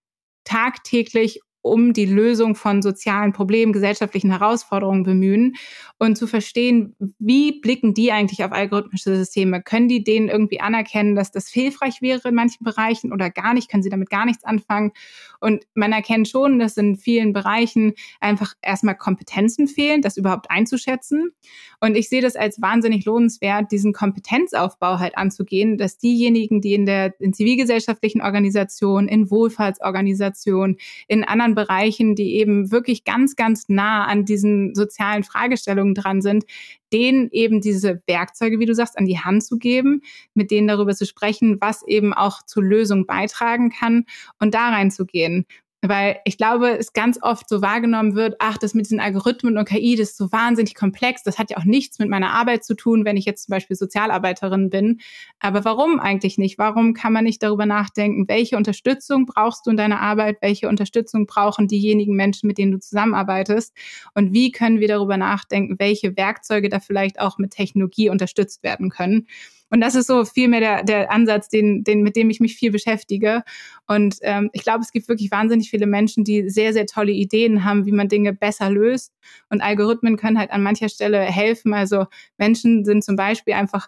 tagtäglich um die Lösung von sozialen Problemen, gesellschaftlichen Herausforderungen bemühen und zu verstehen, wie blicken die eigentlich auf algorithmische Systeme? Können die denen irgendwie anerkennen, dass das hilfreich wäre in manchen Bereichen oder gar nicht? Können sie damit gar nichts anfangen? Und man erkennt schon, dass in vielen Bereichen einfach erstmal Kompetenzen fehlen, das überhaupt einzuschätzen. Und ich sehe das als wahnsinnig lohnenswert, diesen Kompetenzaufbau halt anzugehen, dass diejenigen, die in der in zivilgesellschaftlichen Organisationen, in Wohlfahrtsorganisationen, in anderen Bereichen, die eben wirklich ganz, ganz nah an diesen sozialen Fragestellungen dran sind, denen eben diese Werkzeuge, wie du sagst, an die Hand zu geben, mit denen darüber zu sprechen, was eben auch zur Lösung beitragen kann und da reinzugehen. Weil ich glaube, es ganz oft so wahrgenommen wird, ach, das mit diesen Algorithmen und KI, das ist so wahnsinnig komplex. Das hat ja auch nichts mit meiner Arbeit zu tun, wenn ich jetzt zum Beispiel Sozialarbeiterin bin. Aber warum eigentlich nicht? Warum kann man nicht darüber nachdenken, welche Unterstützung brauchst du in deiner Arbeit? Welche Unterstützung brauchen diejenigen Menschen, mit denen du zusammenarbeitest? Und wie können wir darüber nachdenken, welche Werkzeuge da vielleicht auch mit Technologie unterstützt werden können? Und das ist so vielmehr der, der Ansatz, den, den, mit dem ich mich viel beschäftige. Und ähm, ich glaube, es gibt wirklich wahnsinnig viele Menschen, die sehr, sehr tolle Ideen haben, wie man Dinge besser löst. Und Algorithmen können halt an mancher Stelle helfen. Also Menschen sind zum Beispiel einfach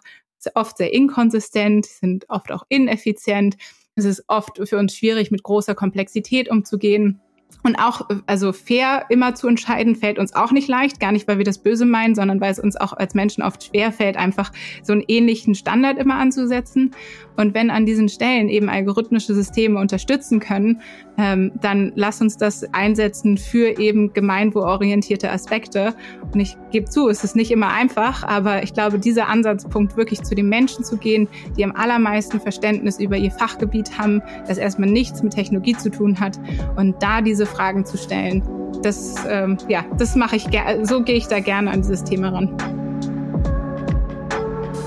oft sehr inkonsistent, sind oft auch ineffizient. Es ist oft für uns schwierig, mit großer Komplexität umzugehen. Und auch, also fair immer zu entscheiden, fällt uns auch nicht leicht. Gar nicht, weil wir das böse meinen, sondern weil es uns auch als Menschen oft schwer fällt, einfach so einen ähnlichen Standard immer anzusetzen. Und wenn an diesen Stellen eben algorithmische Systeme unterstützen können, ähm, dann lass uns das einsetzen für eben gemeinwohlorientierte Aspekte. Und ich gebe zu, es ist nicht immer einfach, aber ich glaube, dieser Ansatzpunkt, wirklich zu den Menschen zu gehen, die am allermeisten Verständnis über ihr Fachgebiet haben, das erstmal nichts mit Technologie zu tun hat und da diese Fragen zu stellen, das, ähm, ja, das mache ich so gehe ich da gerne an dieses Thema ran.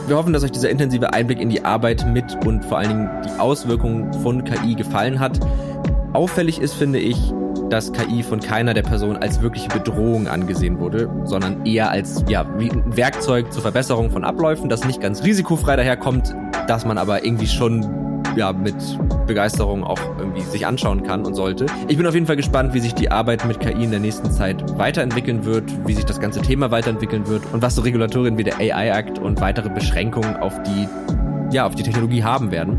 Wir hoffen, dass euch dieser intensive Einblick in die Arbeit mit und vor allen Dingen die Auswirkungen von KI gefallen hat. Auffällig ist, finde ich, dass KI von keiner der Personen als wirkliche Bedrohung angesehen wurde, sondern eher als ja, Werkzeug zur Verbesserung von Abläufen, das nicht ganz risikofrei daherkommt, dass man aber irgendwie schon ja, mit Begeisterung auch irgendwie sich anschauen kann und sollte. Ich bin auf jeden Fall gespannt, wie sich die Arbeit mit KI in der nächsten Zeit weiterentwickeln wird, wie sich das ganze Thema weiterentwickeln wird und was so Regulatorien wie der AI-Act und weitere Beschränkungen auf die ja, auf die Technologie haben werden.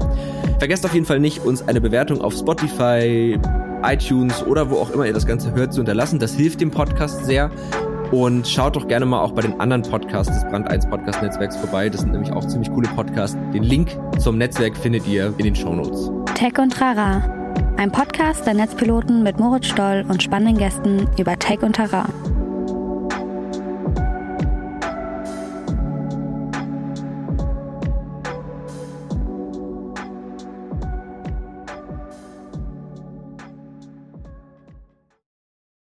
Vergesst auf jeden Fall nicht, uns eine Bewertung auf Spotify, iTunes oder wo auch immer ihr das Ganze hört zu hinterlassen. Das hilft dem Podcast sehr. Und schaut doch gerne mal auch bei den anderen Podcasts des Brand 1 Podcast Netzwerks vorbei. Das sind nämlich auch ziemlich coole Podcasts. Den Link zum Netzwerk findet ihr in den Shownotes. Tech und Trara. Ein Podcast der Netzpiloten mit Moritz Stoll und spannenden Gästen über Tech und Trara.